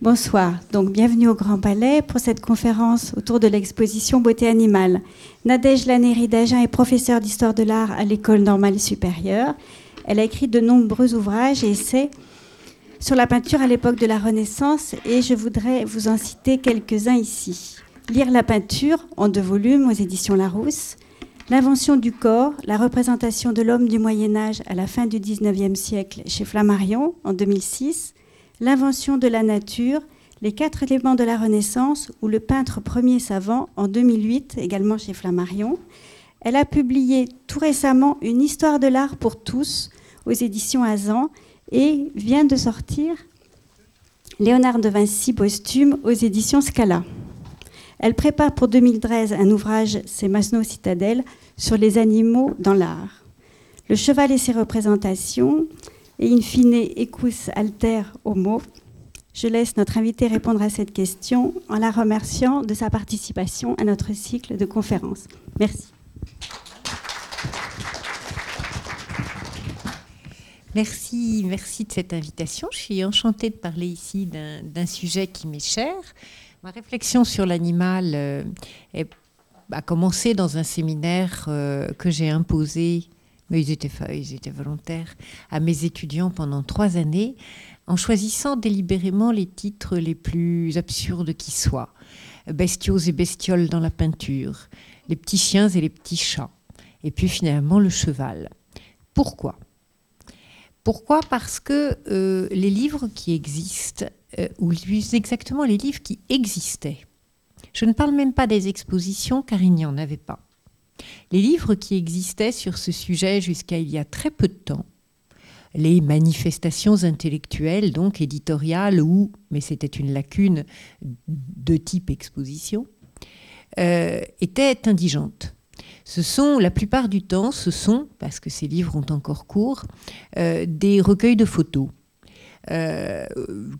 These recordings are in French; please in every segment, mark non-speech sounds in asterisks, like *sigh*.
Bonsoir, donc bienvenue au Grand Palais pour cette conférence autour de l'exposition Beauté animale. Nadège Laneri d'Agen est professeure d'histoire de l'art à l'École normale supérieure. Elle a écrit de nombreux ouvrages et essais sur la peinture à l'époque de la Renaissance et je voudrais vous en citer quelques-uns ici. Lire la peinture en deux volumes aux éditions Larousse, L'invention du corps, la représentation de l'homme du Moyen Âge à la fin du XIXe siècle chez Flammarion en 2006, L'invention de la nature, les quatre éléments de la Renaissance ou le peintre premier savant en 2008, également chez Flammarion. Elle a publié tout récemment une histoire de l'art pour tous aux éditions Azan et vient de sortir Léonard de Vinci posthume aux éditions Scala. Elle prépare pour 2013 un ouvrage, c'est Masno Citadelle, sur les animaux dans l'art. Le cheval et ses représentations, et in fine ecus alter homo Je laisse notre invité répondre à cette question en la remerciant de sa participation à notre cycle de conférences. Merci. Merci, merci de cette invitation. Je suis enchantée de parler ici d'un sujet qui m'est cher. Ma réflexion sur l'animal euh, a commencé dans un séminaire euh, que j'ai imposé mais ils étaient, volontaires, à mes étudiants pendant trois années, en choisissant délibérément les titres les plus absurdes qui soient. Bestiaux et bestioles dans la peinture, les petits chiens et les petits chats, et puis finalement le cheval. Pourquoi? Pourquoi? Parce que euh, les livres qui existent, euh, ou plus exactement les livres qui existaient, je ne parle même pas des expositions car il n'y en avait pas les livres qui existaient sur ce sujet jusqu'à il y a très peu de temps, les manifestations intellectuelles, donc éditoriales, ou, mais c'était une lacune de type exposition, euh, étaient indigentes. Ce sont, la plupart du temps, ce sont, parce que ces livres ont encore cours, euh, des recueils de photos euh,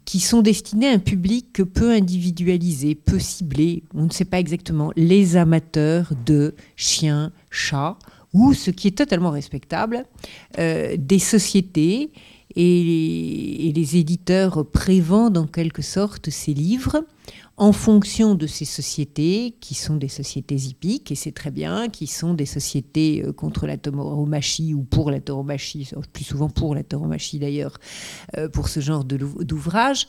qui sont destinés à un public peu individualisé, peu ciblé, on ne sait pas exactement, les amateurs de chiens, chats, ou ce qui est totalement respectable, euh, des sociétés et les, éditeurs prévendent en quelque sorte ces livres en fonction de ces sociétés, qui sont des sociétés hippiques, et c'est très bien, qui sont des sociétés euh, contre la tauromachie ou pour la tauromachie, plus souvent pour la tauromachie d'ailleurs, euh, pour ce genre d'ouvrage,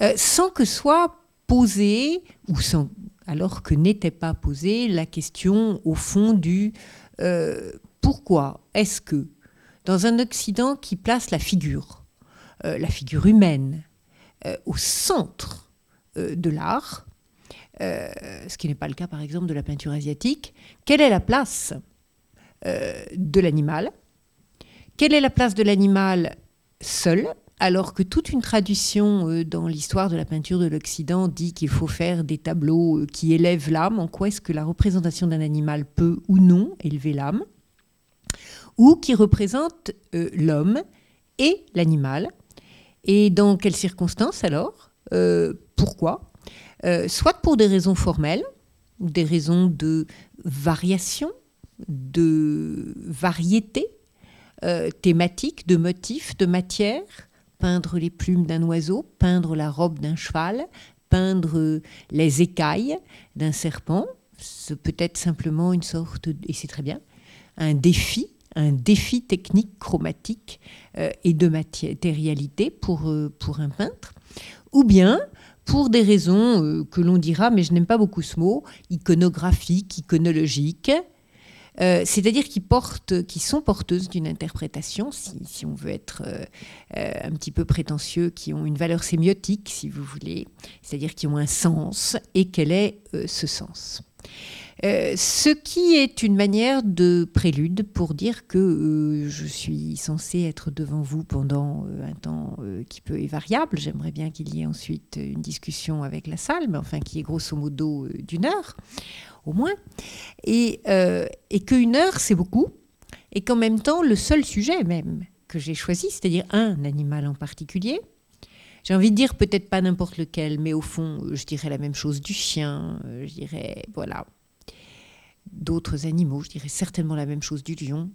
euh, sans que soit posée, ou sans, alors que n'était pas posée, la question au fond du pourquoi est-ce que dans un Occident qui place la figure, la figure humaine, au centre euh, de l'art, euh, ce qui n'est pas le cas par exemple de la peinture asiatique. Quelle est la place euh, de l'animal? Quelle est la place de l'animal seul alors que toute une tradition dans l'histoire de la peinture de l'Occident dit qu'il faut faire des tableaux qui élèvent l'âme, en quoi est-ce que la représentation d'un animal peut ou non élever l'âme, ou qui représente l'homme et l'animal, et dans quelles circonstances alors? Pourquoi euh, Soit pour des raisons formelles, des raisons de variation, de variété euh, thématique, de motifs, de matière, peindre les plumes d'un oiseau, peindre la robe d'un cheval, peindre les écailles d'un serpent, c'est peut-être simplement une sorte, et c'est très bien, un défi, un défi technique chromatique euh, et de matérialité pour, pour un peintre, ou bien pour des raisons euh, que l'on dira, mais je n'aime pas beaucoup ce mot, iconographiques, iconologiques, euh, c'est-à-dire qui, qui sont porteuses d'une interprétation, si, on veut être euh, un petit peu prétentieux, qui ont une valeur sémiotique, si vous voulez, c'est-à-dire qui ont un sens, et quel est ce sens euh, ce qui est une manière de prélude pour dire que euh, je suis censée être devant vous pendant euh, un temps qui peut être variable. J'aimerais bien qu'il y ait ensuite une discussion avec la salle, mais enfin qui est grosso modo d'une heure au moins. Et, et qu'une heure, c'est beaucoup. Et qu'en même temps, le seul sujet même que j'ai choisi, c'est-à-dire un animal en particulier, j'ai envie de dire peut-être pas n'importe lequel, mais au fond, je dirais la même chose du chien, je dirais, voilà, d'autres animaux, je dirais certainement la même chose du lion.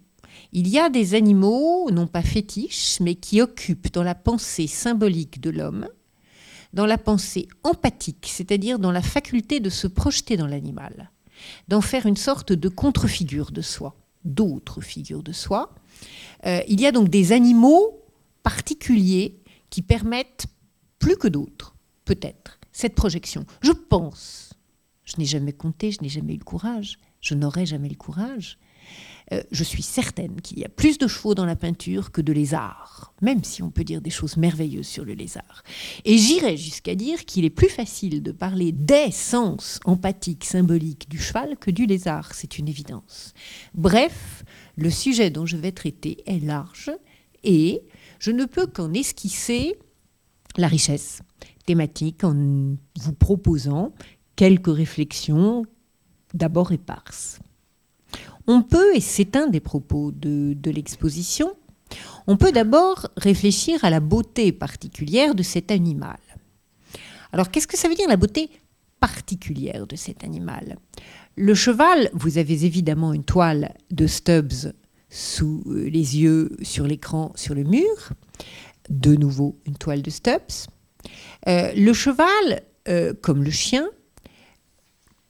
Il y a des animaux, non pas fétiches, mais qui occupent dans la pensée symbolique de l'homme dans la pensée empathique, c'est-à-dire dans la faculté de se projeter dans l'animal, d'en faire une sorte de contre-figure de soi, d'autres figures de soi. Euh, il y a donc des animaux particuliers qui permettent plus que d'autres, peut-être, cette projection. Je pense, je n'ai jamais compté, je n'ai jamais eu le courage, je n'aurai jamais le courage, euh, je suis certaine qu'il y a plus de chevaux dans la peinture que de lézards, même si on peut dire des choses merveilleuses sur le lézard. Et j'irais jusqu'à dire qu'il est plus facile de parler des sens empathiques, symboliques du cheval que du lézard, c'est une évidence. Bref, le sujet dont je vais traiter est large et je ne peux qu'en esquisser la richesse thématique en vous proposant quelques réflexions d'abord éparses. On peut, et c'est un des propos de, l'exposition, on peut d'abord réfléchir à la beauté particulière de cet animal. Alors qu'est-ce que ça veut dire la beauté particulière de cet animal? Le cheval, vous avez évidemment une toile de Stubbs sous euh, les yeux, sur l'écran, sur le mur. De nouveau, une toile de Stubbs. Euh, le cheval, euh, comme le chien,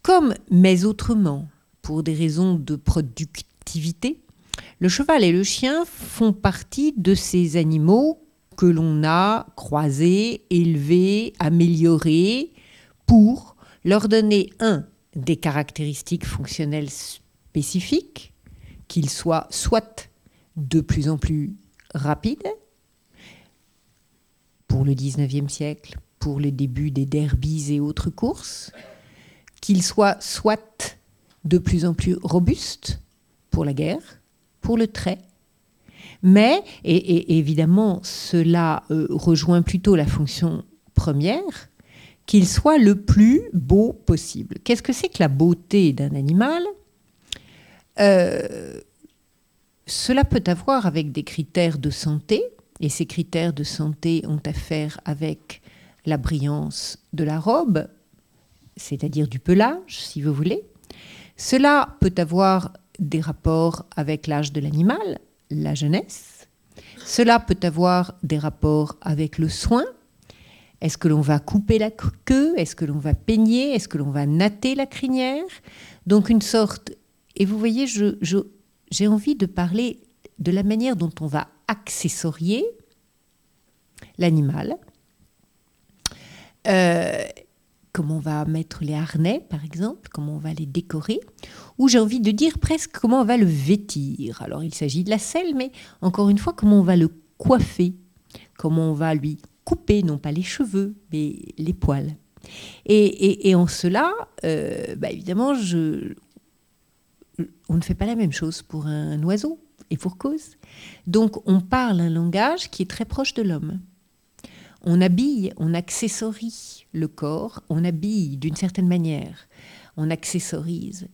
comme mais autrement, pour des raisons de productivité, le cheval et le chien font partie de ces animaux que l'on a croisés, élevés, améliorés pour leur donner un des caractéristiques fonctionnelles spécifiques, qu'ils soient soit de plus en plus rapides, pour le 19e siècle, pour le début des derbies et autres courses, qu'ils soient soit de plus en plus robuste pour la guerre, pour le trait. Mais, et, évidemment, cela euh, rejoint plutôt la fonction première, qu'il soit le plus beau possible. Qu'est-ce que c'est que la beauté d'un animal? Euh, Cela peut avoir avec des critères de santé, et ces critères de santé ont affaire avec la brillance de la robe, c'est-à-dire du pelage, si vous voulez, cela peut avoir des rapports avec l'âge de l'animal, la jeunesse. Cela peut avoir des rapports avec le soin. Est-ce que l'on va couper la queue? Est-ce que l'on va peigner? Est-ce que l'on va natter la crinière? Donc une sorte... Et vous voyez, j'ai envie de parler de la manière dont on va accessorier l'animal. Euh, comment on va mettre les harnais, par exemple, comment on va les décorer, ou j'ai envie de dire presque comment on va le vêtir. Alors il s'agit de la selle, mais encore une fois, comment on va le coiffer, comment on va lui couper, non pas les cheveux, mais les poils. Et, en cela, euh, bah, évidemment, on ne fait pas la même chose pour un oiseau, et pour cause. Donc on parle un langage qui est très proche de l'homme on habille, on accessorise le corps, on habille d'une certaine manière, on accessorise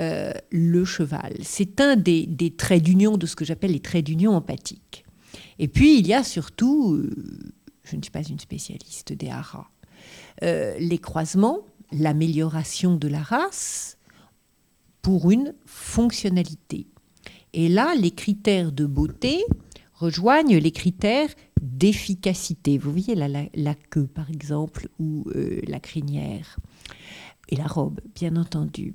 euh, le cheval. C'est un des, traits d'union de ce que j'appelle les traits d'union empathiques. Et puis il y a surtout, euh, je ne suis pas une spécialiste des haras, euh, les croisements, l'amélioration de la race pour une fonctionnalité. Et là, les critères de beauté rejoignent les critères d'efficacité. Vous voyez la, queue, par exemple, ou euh, la crinière. Et la robe, bien entendu.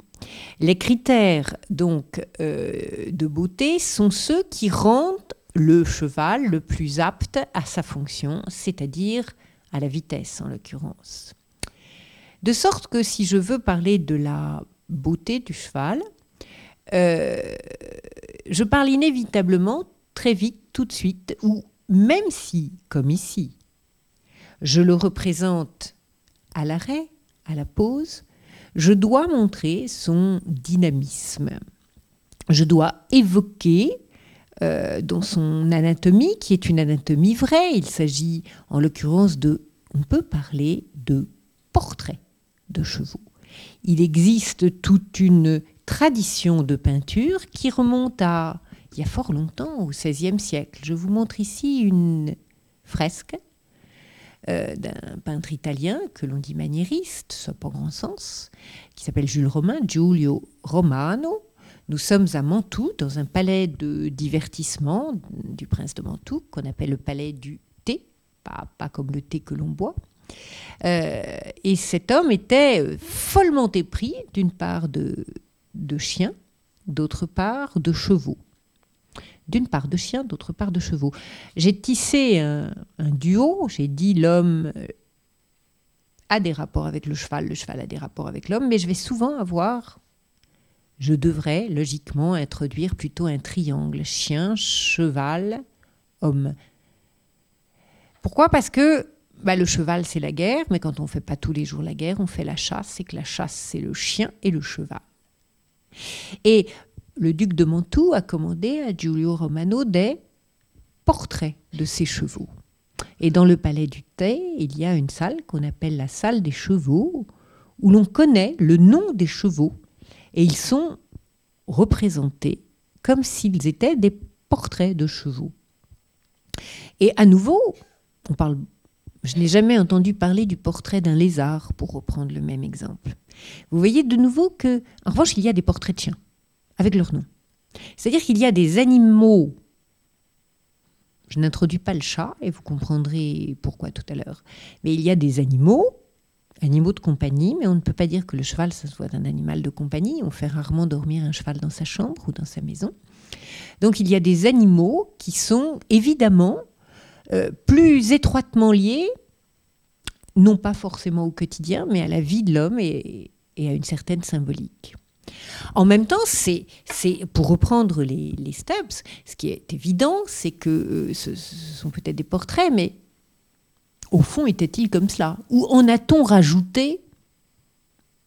Les critères donc euh, de beauté sont ceux qui rendent le cheval le plus apte à sa fonction, c'est-à-dire à la vitesse en l'occurrence. De sorte que si je veux parler de la beauté du cheval, euh, je parle inévitablement très vite, tout de suite, ou même si, comme ici, je le représente à l'arrêt, à la pause, je dois montrer son dynamisme. Je dois évoquer euh, dans son anatomie, qui est une anatomie vraie, il s'agit en l'occurrence de, on peut parler de portrait de chevaux. Il existe toute une tradition de peinture qui remonte à il y a fort longtemps, au XVIe siècle. Je vous montre ici une fresque euh, d'un peintre italien que l'on dit maniériste, soit pas grand sens, qui s'appelle Jules Romain, Giulio Romano. Nous sommes à Mantoue, dans un palais de divertissement du prince de Mantoue, qu'on appelle le palais du thé, pas, comme le thé que l'on boit. Euh, et cet homme était follement épris, d'une part de chiens, d'autre part de chevaux. D'une part de chiens, d'autre part de chevaux. J'ai tissé un, duo, j'ai dit l'homme a des rapports avec le cheval, le cheval a des rapports avec l'homme, mais je vais souvent avoir, je devrais logiquement introduire plutôt un triangle, chien, cheval, homme. Pourquoi? Parce que bah, le cheval, c'est la guerre, mais quand on ne fait pas tous les jours la guerre, on fait la chasse, et que la chasse, c'est le chien et le cheval. Et le duc de Mantoue a commandé à Giulio Romano des portraits de ses chevaux. Et dans le palais du Thé, il y a une salle qu'on appelle la salle des chevaux, où l'on connaît le nom des chevaux. Et ils sont représentés comme s'ils étaient des portraits de chevaux. Et à nouveau, on parle, je n'ai jamais entendu parler du portrait d'un lézard, pour reprendre le même exemple. Vous voyez de nouveau que, en revanche, il y a des portraits de chiens, avec leur nom. C'est-à-dire qu'il y a des animaux. Je n'introduis pas le chat, et vous comprendrez pourquoi tout à l'heure. Mais il y a des animaux, animaux de compagnie, mais on ne peut pas dire que le cheval, ça soit un animal de compagnie. On fait rarement dormir un cheval dans sa chambre ou dans sa maison. Donc il y a des animaux qui sont évidemment euh, plus étroitement liés, non pas forcément au quotidien, mais à la vie de l'homme et, à une certaine symbolique. En même temps, c'est, pour reprendre les, Stubbs, ce qui est évident, c'est que euh, ce, sont peut-être des portraits, mais au fond, était-il comme cela? Ou en a-t-on rajouté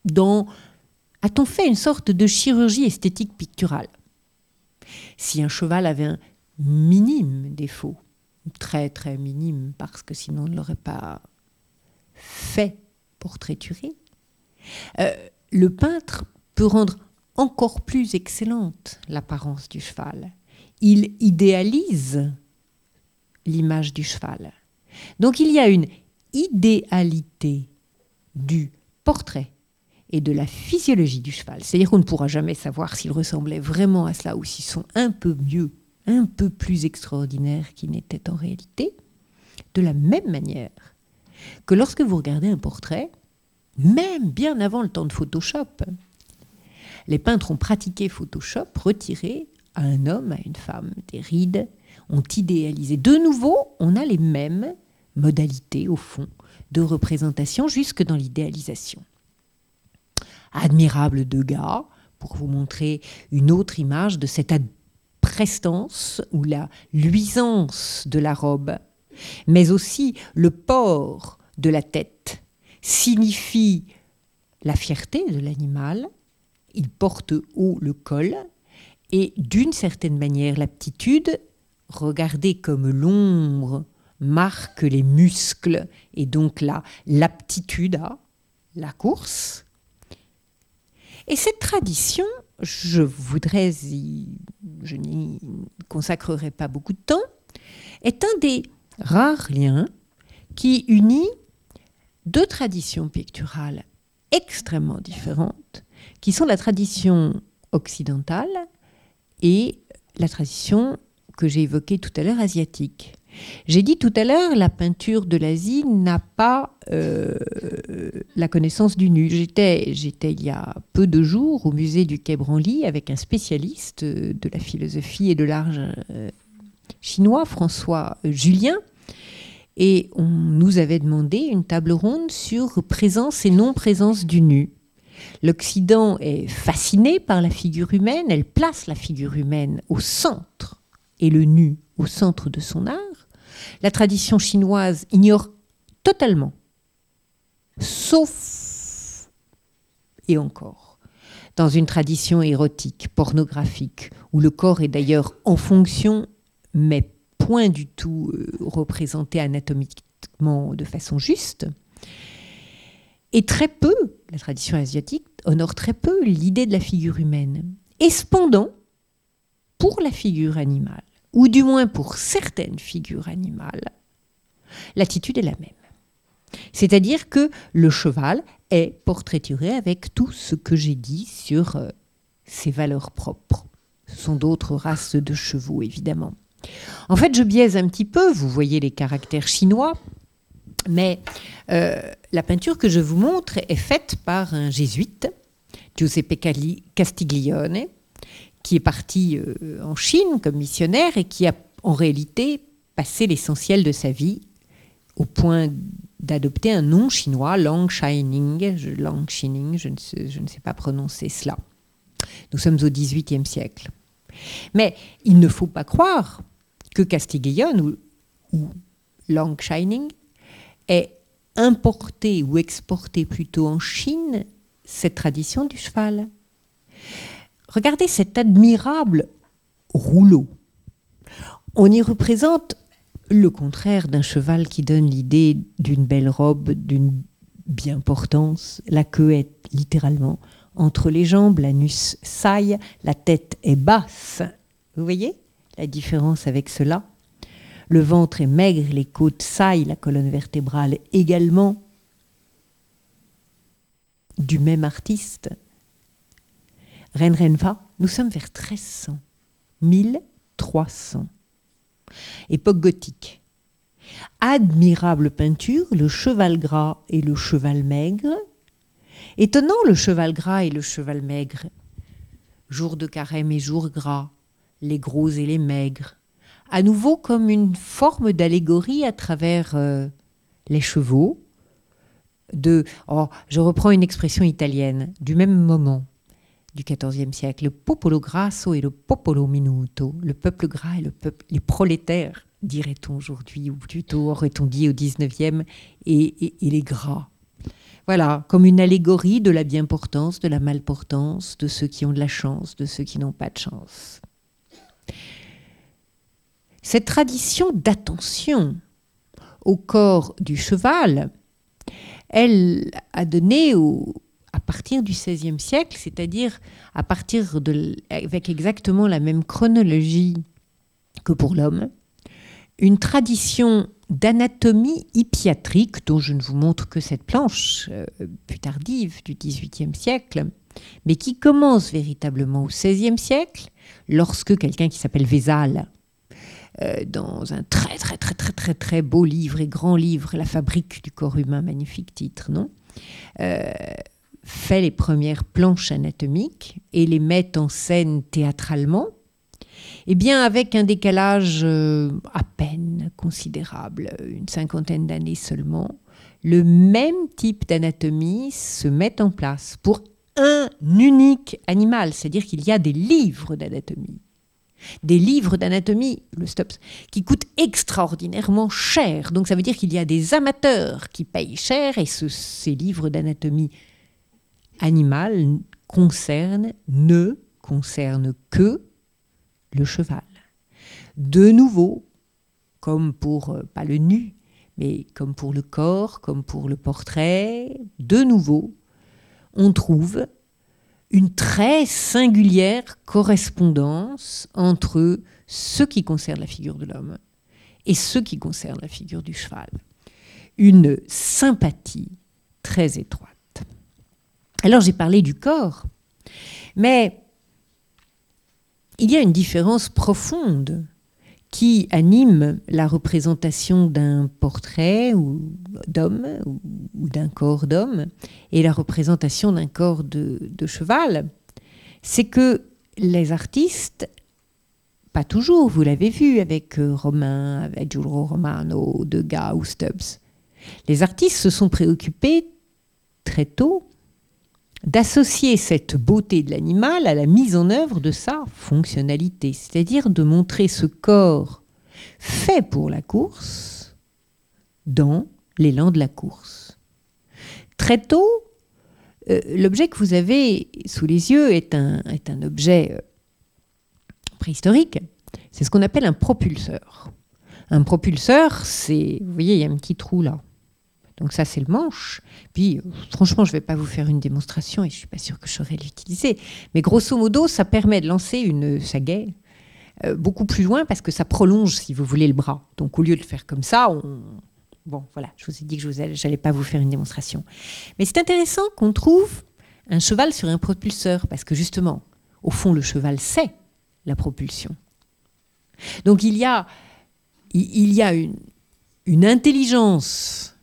dans... A-t-on fait une sorte de chirurgie esthétique picturale? Si un cheval avait un minime défaut, très très minime, parce que sinon on ne l'aurait pas fait portraiturer, euh, le peintre peut rendre encore plus excellente l'apparence du cheval. Il idéalise l'image du cheval. Donc il y a une idéalité du portrait et de la physiologie du cheval. C'est-à-dire qu'on ne pourra jamais savoir s'il ressemblait vraiment à cela ou s'ils sont un peu mieux un peu plus extraordinaire qu'il n'était en réalité, de la même manière que lorsque vous regardez un portrait, même bien avant le temps de Photoshop, les peintres ont pratiqué Photoshop, retiré à un homme, à une femme, des rides, ont idéalisé. De nouveau, on a les mêmes modalités, au fond, de représentation jusque dans l'idéalisation. Admirable Degas, pour vous montrer une autre image de cette prestance ou la luisance de la robe, mais aussi le port de la tête, signifie la fierté de l'animal, il porte haut le col, et d'une certaine manière l'aptitude, regardée comme l'ombre, marque les muscles, et donc là, l'aptitude à la course. Et cette tradition je voudrais je n'y consacrerai pas beaucoup de temps, est un des rares liens qui unit deux traditions picturales extrêmement différentes, qui sont la tradition occidentale et la tradition que j'ai évoquée tout à l'heure asiatique. J'ai dit tout à l'heure, la peinture de l'Asie n'a pas euh, la connaissance du nu. J'étais, j'étais il y a peu de jours au musée du Quai Branly avec un spécialiste de la philosophie et de l'art euh, chinois, François Julien, et on nous avait demandé une table ronde sur présence et non-présence du nu. L'Occident est fasciné par la figure humaine, elle place la figure humaine au centre et le nu au centre de son art la tradition chinoise ignore totalement, sauf, et encore, dans une tradition érotique, pornographique, où le corps est d'ailleurs en fonction, mais point du tout euh, représenté anatomiquement de façon juste. Et très peu, la tradition asiatique honore très peu l'idée de la figure humaine. Et cependant, pour la figure animale, ou du moins pour certaines figures animales, l'attitude est la même. C'est-à-dire que le cheval est portraituré avec tout ce que j'ai dit sur euh, ses valeurs propres. Ce sont d'autres races de chevaux, évidemment. En fait, je biaise un petit peu, vous voyez les caractères chinois, Mais euh, la peinture que je vous montre est faite par un jésuite, Giuseppe Castiglione, qui est parti euh, en Chine comme missionnaire et qui a en réalité passé l'essentiel de sa vie au point d'adopter un nom chinois, Lang Shining, je, Lang Shining, je ne, sais, pas prononcer cela. Nous sommes au XVIIIe siècle. Mais il ne faut pas croire que Castiglione ou, ou Lang Shining ait importé ou exporté plutôt en Chine cette tradition du cheval. Regardez cet admirable rouleau. On y représente le contraire d'un cheval qui donne l'idée d'une belle robe, d'une bien portance. La queue est littéralement entre les jambes, l'anus saille, la tête est basse. Vous voyez la différence avec cela? Le ventre est maigre, les côtes saillent, la colonne vertébrale également. Du même artiste. Renrenva, nous sommes vers 1300, 1300 époque gothique. Admirable peinture, le cheval gras et le cheval maigre. Étonnant le cheval gras et le cheval maigre. Jour de carême et jour gras, les gros et les maigres. À nouveau comme une forme d'allégorie à travers euh, les chevaux. De, oh, je reprends une expression italienne, du même moment du XIVe siècle, le popolo grasso et le popolo minuto, le peuple gras et le peuple, les prolétaires, dirait-on aujourd'hui, ou plutôt aurait-on dit au XIXe, et, et, et les gras. Voilà, comme une allégorie de la bien-portance, de la malportance, de ceux qui ont de la chance, de ceux qui n'ont pas de chance. Cette tradition d'attention au corps du cheval, elle a donné à partir du XVIe siècle, c'est-à-dire à partir avec exactement la même chronologie que pour l'homme, une tradition d'anatomie hippiatrique, dont je ne vous montre que cette planche euh, plus tardive du XVIIIe siècle, mais qui commence véritablement au XVIe siècle, lorsque quelqu'un qui s'appelle Vézal, euh, dans un très très très très très très beau livre et grand livre, La fabrique du corps humain, magnifique titre, non euh, fait les premières planches anatomiques et les met en scène théâtralement, eh bien avec un décalage euh, à peine considérable, une cinquantaine d'années seulement, le même type d'anatomie se met en place pour un unique animal, c'est-à-dire qu'il y a des livres d'anatomie. Des livres d'anatomie, le STOPS, qui coûtent extraordinairement cher. Donc ça veut dire qu'il y a des amateurs qui payent cher et ces livres d'anatomie animal concerne, ne concerne que le cheval. De nouveau, comme pour, euh, pas le nu, mais comme pour le corps, comme pour le portrait, de nouveau, on trouve une très singulière correspondance entre ce qui concerne la figure de l'homme et ce qui concerne la figure du cheval. Une sympathie très étroite. Alors j'ai parlé du corps, mais il y a une différence profonde qui anime la représentation d'un portrait ou d'homme ou, d'un corps d'homme et la représentation d'un corps de, de cheval, c'est que les artistes, pas toujours, vous l'avez vu avec euh, Romain, avec Giulio Romano, Degas ou Stubbs, les artistes se sont préoccupés très tôt d'associer cette beauté de l'animal à la mise en œuvre de sa fonctionnalité, c'est-à-dire de montrer ce corps fait pour la course dans l'élan de la course. Très tôt, euh, l'objet que vous avez sous les yeux est un, est un objet euh, préhistorique. C'est ce qu'on appelle un propulseur. Un propulseur, c'est, vous voyez, il y a un petit trou là. Donc ça, c'est le manche. Puis, franchement, je ne vais pas vous faire une démonstration et je ne suis pas sûre que je saurais l'utiliser. Mais grosso modo, ça permet de lancer une sagaie euh, beaucoup plus loin parce que ça prolonge, si vous voulez, le bras. Donc au lieu de le faire comme ça, on... Bon, voilà, je vous ai dit que je n'allais pas vous faire une démonstration. Mais c'est intéressant qu'on trouve un cheval sur un propulseur parce que justement, au fond, le cheval sait la propulsion. Donc il y a, il y a une intelligence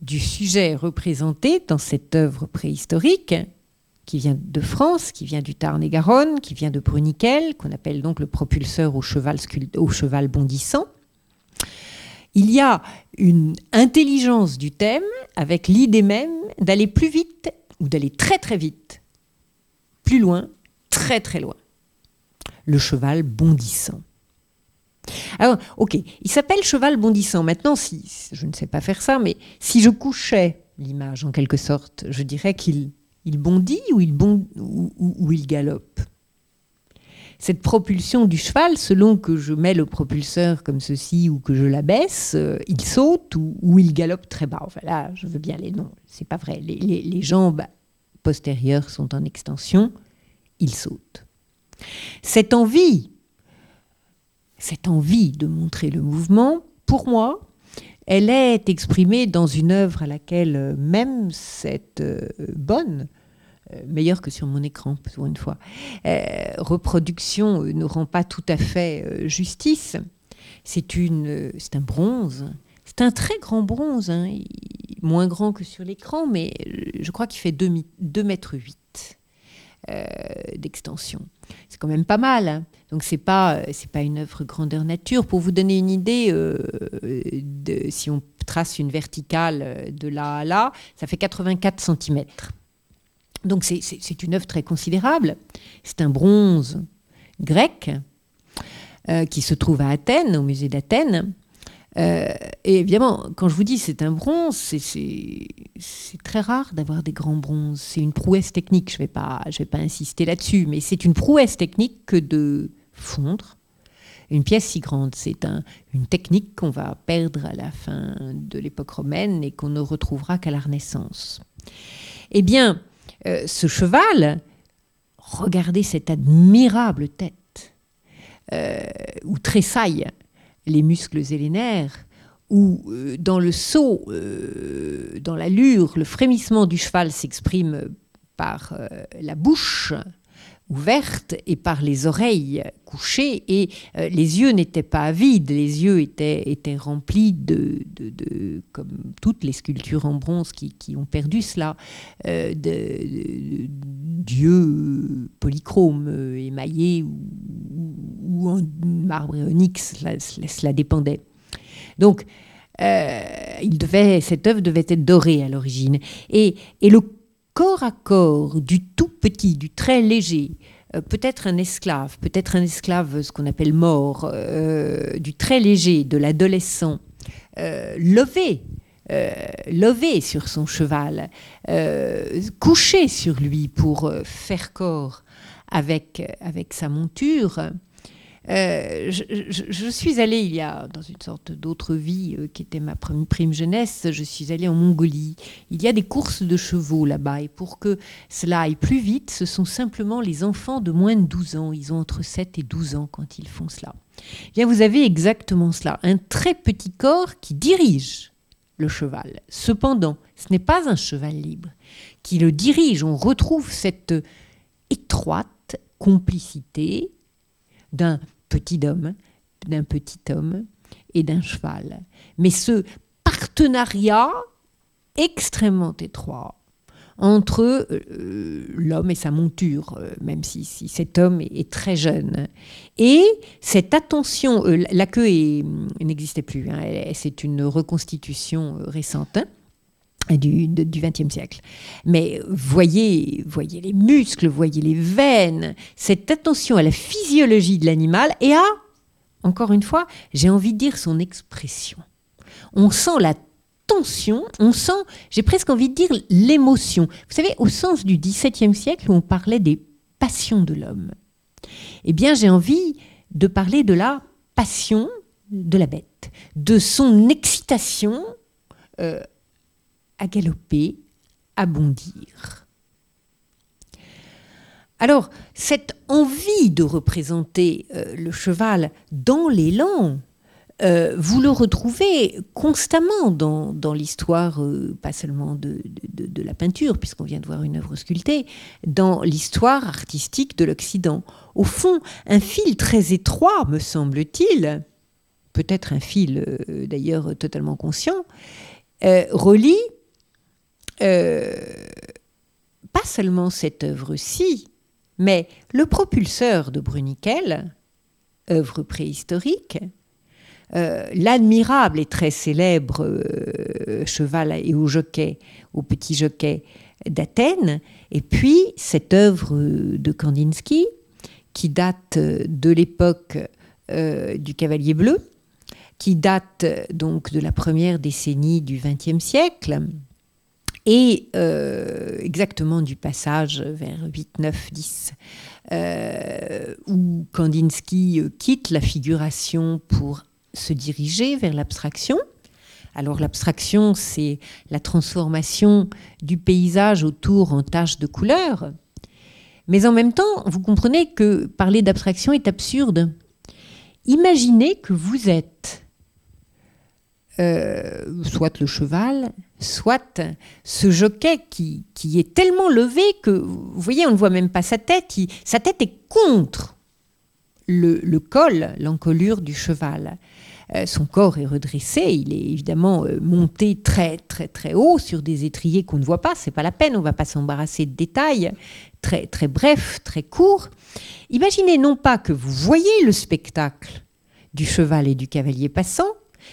du sujet représenté dans cette œuvre préhistorique, qui vient de France, qui vient du Tarn-et-Garonne, qui vient de Bruniquel, qu'on appelle donc le propulseur au cheval, au cheval bondissant. Il y a une intelligence du thème avec l'idée même d'aller plus vite ou d'aller très très vite, plus loin, très très loin. Le cheval bondissant. Alors, ok, il s'appelle cheval bondissant. Maintenant, si je ne sais pas faire ça, mais si je couchais l'image en quelque sorte, je dirais qu'il il bondit ou il, ou, il galope. Cette propulsion du cheval, selon que je mets le propulseur comme ceci ou que je l'abaisse, euh, il saute ou, il galope très bas. Enfin là, je veux bien les noms. C'est pas vrai. Les jambes postérieures sont en extension. Il saute. Cette envie cette envie de montrer le mouvement, pour moi, elle est exprimée dans une œuvre à laquelle euh, même cette euh, bonne, euh, meilleure que sur mon écran, pour une fois, reproduction ne rend pas tout à fait justice. C'est une, un bronze, c'est un très grand bronze, hein, moins grand que sur l'écran, mais je crois qu'il fait 2 mètres 8 d'extension. C'est quand même pas mal. Hein. Donc c'est pas euh, c'est pas une œuvre grandeur nature. Pour vous donner une idée, euh, si on trace une verticale euh, de là à là, ça fait 84 cm. Donc c'est une œuvre très considérable. C'est un bronze grec qui se trouve à Athènes, au musée d'Athènes. Et évidemment, quand je vous dis c'est un bronze, c'est très rare d'avoir des grands bronzes. C'est une prouesse technique. Je ne vais, pas, vais pas insister là-dessus, mais c'est une prouesse technique que de fondre une pièce si grande. C'est une technique qu'on va perdre à la fin de l'époque romaine et qu'on ne retrouvera qu'à la Renaissance. Eh bien, euh, ce cheval, regardez cette admirable tête, euh, où tressaillent les muscles et les nerfs, où euh, dans le saut, dans l'allure, le frémissement du cheval s'exprime par la bouche, ouverte et par les oreilles couchées et euh, les yeux n'étaient pas vides, les yeux étaient, étaient remplis de, de, comme toutes les sculptures en bronze qui, qui ont perdu cela, euh, d'yeux polychromes, euh, émaillés ou, en marbre onyx, cela, cela dépendait. Donc, il devait, cette œuvre devait être dorée à l'origine. Et, et le corps à corps du tout petit, du très léger, euh, peut-être un esclave, peut-être un esclave, ce qu'on appelle mort, euh, du très léger, de l'adolescent, euh, levé, levé sur son cheval, couché sur lui pour faire corps avec, avec sa monture, euh, je, suis allée il y a, dans une sorte d'autre vie euh, qui était ma prime jeunesse, je suis allée en Mongolie. Il y a des courses de chevaux là-bas et pour que cela aille plus vite, ce sont simplement les enfants de moins de 12 ans. Ils ont entre 7 et 12 ans quand ils font cela. Eh bien, vous avez exactement cela, un très petit corps qui dirige le cheval. Cependant, ce n'est pas un cheval libre qui le dirige. On retrouve cette étroite complicité d'un petit homme, d'un petit homme et d'un cheval. Mais ce partenariat extrêmement étroit entre euh, l'homme et sa monture, euh, même si, cet homme est, très jeune. Et cette attention, euh, la queue n'existait plus, hein, c'est une reconstitution récente. Hein, du XXe siècle. Mais voyez, voyez les muscles, voyez les veines, cette attention à la physiologie de l'animal et à, encore une fois, j'ai envie de dire son expression. On sent la tension, on sent, j'ai presque envie de dire l'émotion. Vous savez, au sens du XVIIe siècle où on parlait des passions de l'homme, eh bien j'ai envie de parler de la passion de la bête, de son excitation euh, à galoper, à bondir. Alors, cette envie de représenter euh, le cheval dans l'élan, euh, vous le retrouvez constamment dans, l'histoire, euh, pas seulement de, de, la peinture, puisqu'on vient de voir une œuvre sculptée, dans l'histoire artistique de l'Occident. Au fond, un fil très étroit, me semble-t-il, peut-être un fil d'ailleurs totalement conscient, relie pas seulement cette œuvre-ci, mais le propulseur de Bruniquel, œuvre préhistorique, euh, l'admirable et très célèbre euh, cheval et au jockey, au petit jockey d'Athènes, et puis cette œuvre de Kandinsky qui date de l'époque euh, du Cavalier Bleu, qui date donc de la première décennie du XXe siècle, et exactement du passage vers 8, 9, 10, où Kandinsky quitte la figuration pour se diriger vers l'abstraction. Alors l'abstraction, c'est la transformation du paysage autour en taches de couleurs. Mais en même temps, vous comprenez que parler d'abstraction est absurde. Imaginez que vous êtes euh, soit le cheval, soit ce jockey qui, qui, est tellement levé que, vous voyez, on ne voit même pas sa tête. sa tête est contre le, le col, l'encolure du cheval. Euh, son corps est redressé, il est évidemment euh, monté très très très haut sur des étriers qu'on ne voit pas, c'est pas la peine, on va pas s'embarrasser de détails, très très bref, très court. Imaginez non pas que vous voyez le spectacle du cheval et du cavalier passant,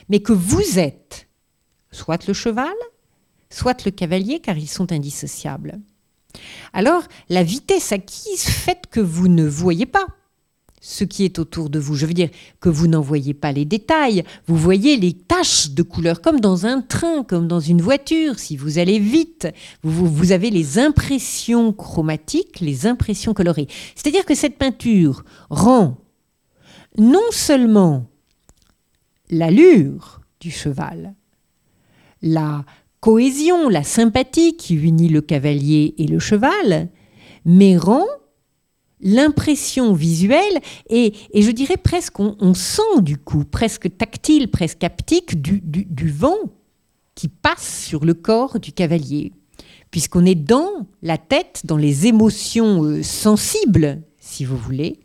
mais que vous êtes soit le cheval, soit le cavalier, car ils sont indissociables. Alors, la vitesse acquise fait que vous ne voyez pas ce qui est autour de vous. Je veux dire que vous n'en voyez pas les détails, vous voyez les taches de couleur comme dans un train, comme dans une voiture. Si vous allez vite, vous, vous avez les impressions chromatiques, les impressions colorées. C'est-à-dire que cette peinture rend non seulement l'allure du cheval, la cohésion, la sympathie qui unit le cavalier et le cheval, mais rend l'impression visuelle et, je dirais presque on, sent du coup, presque tactile, presque haptique, du, vent qui passe sur le corps du cavalier, puisqu'on est dans la tête, dans les émotions euh, sensibles, si vous voulez,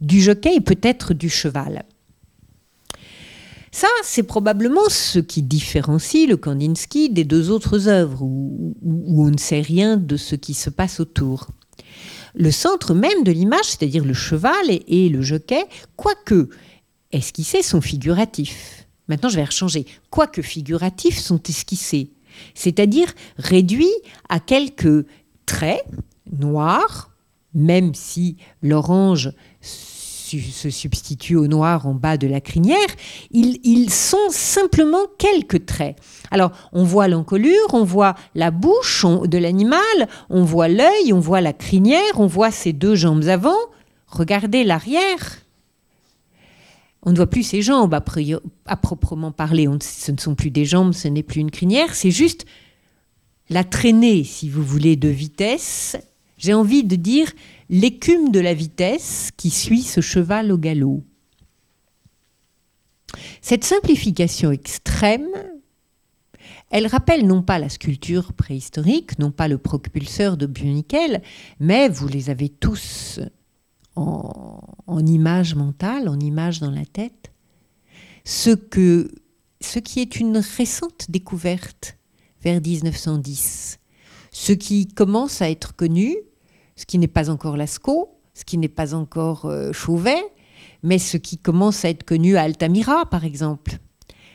du jockey et peut-être du cheval. Ça, c'est probablement ce qui différencie le Kandinsky des deux autres œuvres, où on ne sait rien de ce qui se passe autour le centre même de l'image, c'est-à-dire le cheval et, le jockey, quoique esquissés, sont figuratifs. Maintenant, je vais rechanger. Quoique figuratifs, sont esquissés, c'est-à-dire réduits à quelques traits noirs, même si l'orange se substituent au noir en bas de la crinière, ils, sont simplement quelques traits. Alors, on voit l'encolure, on voit la bouche de l'animal, on voit l'œil, on voit la crinière, on voit ses deux jambes avant. Regardez l'arrière. On ne voit plus ses jambes à, proprement parler. ce ne sont plus des jambes, ce n'est plus une crinière, c'est juste la traînée, si vous voulez, de vitesse. J'ai envie de dire l'écume de la vitesse qui suit ce cheval au galop. Cette simplification extrême, elle rappelle non pas la sculpture préhistorique, non pas le propulseur de Bionikel, mais vous les avez tous en, en image mentale, en image dans la tête, ce, que, ce qui est une récente découverte vers 1910, ce qui commence à être connu ce qui n'est pas encore Lascaux, ce qui n'est pas encore euh, Chauvet, mais ce qui commence à être connu à Altamira, par exemple.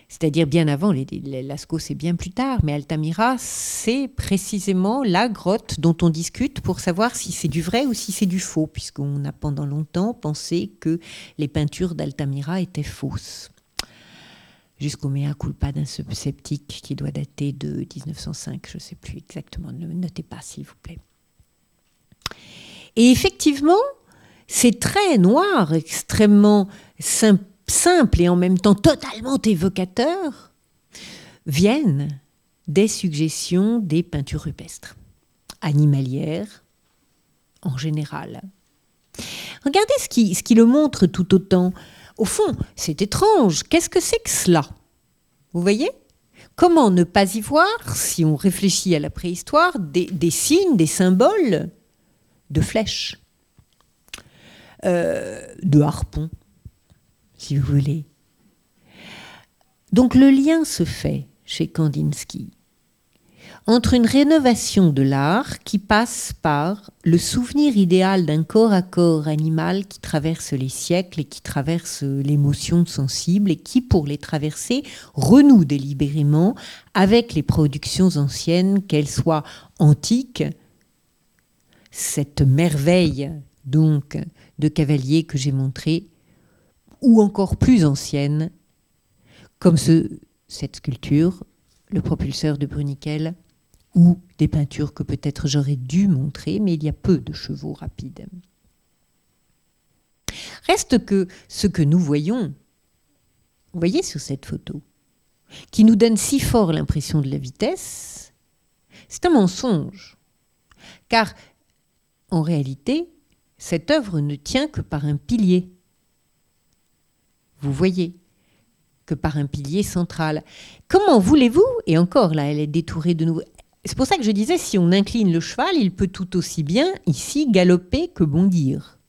C'est-à-dire bien avant, les, Lascaux c'est bien plus tard, mais Altamira c'est précisément la grotte dont on discute pour savoir si c'est du vrai ou si c'est du faux, puisqu'on a pendant longtemps pensé que les peintures d'Altamira étaient fausses. Jusqu'au mea culpa d'un sceptique qui doit dater de 1905, je ne sais plus exactement, ne notez pas s'il vous plaît. Et effectivement, ces traits noirs extrêmement simples et en même temps totalement évocateurs viennent des suggestions des peintures rupestres, animalières en général. Regardez ce qui, ce qui le montre tout autant. Au fond, c'est étrange. Qu'est-ce que c'est que cela? Vous voyez? Comment ne pas y voir, si on réfléchit à la préhistoire, des signes, des symboles de flèches, euh, de harpons, si vous voulez. Donc le lien se fait chez Kandinsky entre une rénovation de l'art qui passe par le souvenir idéal d'un corps à corps animal qui traverse les siècles et qui traverse l'émotion sensible et qui, pour les traverser, renoue délibérément avec les productions anciennes, qu'elles soient antiques, cette merveille donc de cavalier que j'ai montré, ou encore plus ancienne, comme ce, cette sculpture, le propulseur de Bruniquel, ou des peintures que peut-être j'aurais dû montrer, mais il y a peu de chevaux rapides. Reste que ce que nous voyons, vous voyez sur cette photo, qui nous donne si fort l'impression de la vitesse, c'est un mensonge. Car en réalité, cette œuvre ne tient que par un pilier. Vous voyez, que par un pilier central. Comment voulez-vous, et encore là, elle est détourée de nouveau, c'est pour ça que je disais, si on incline le cheval, il peut tout aussi bien ici galoper que bondir.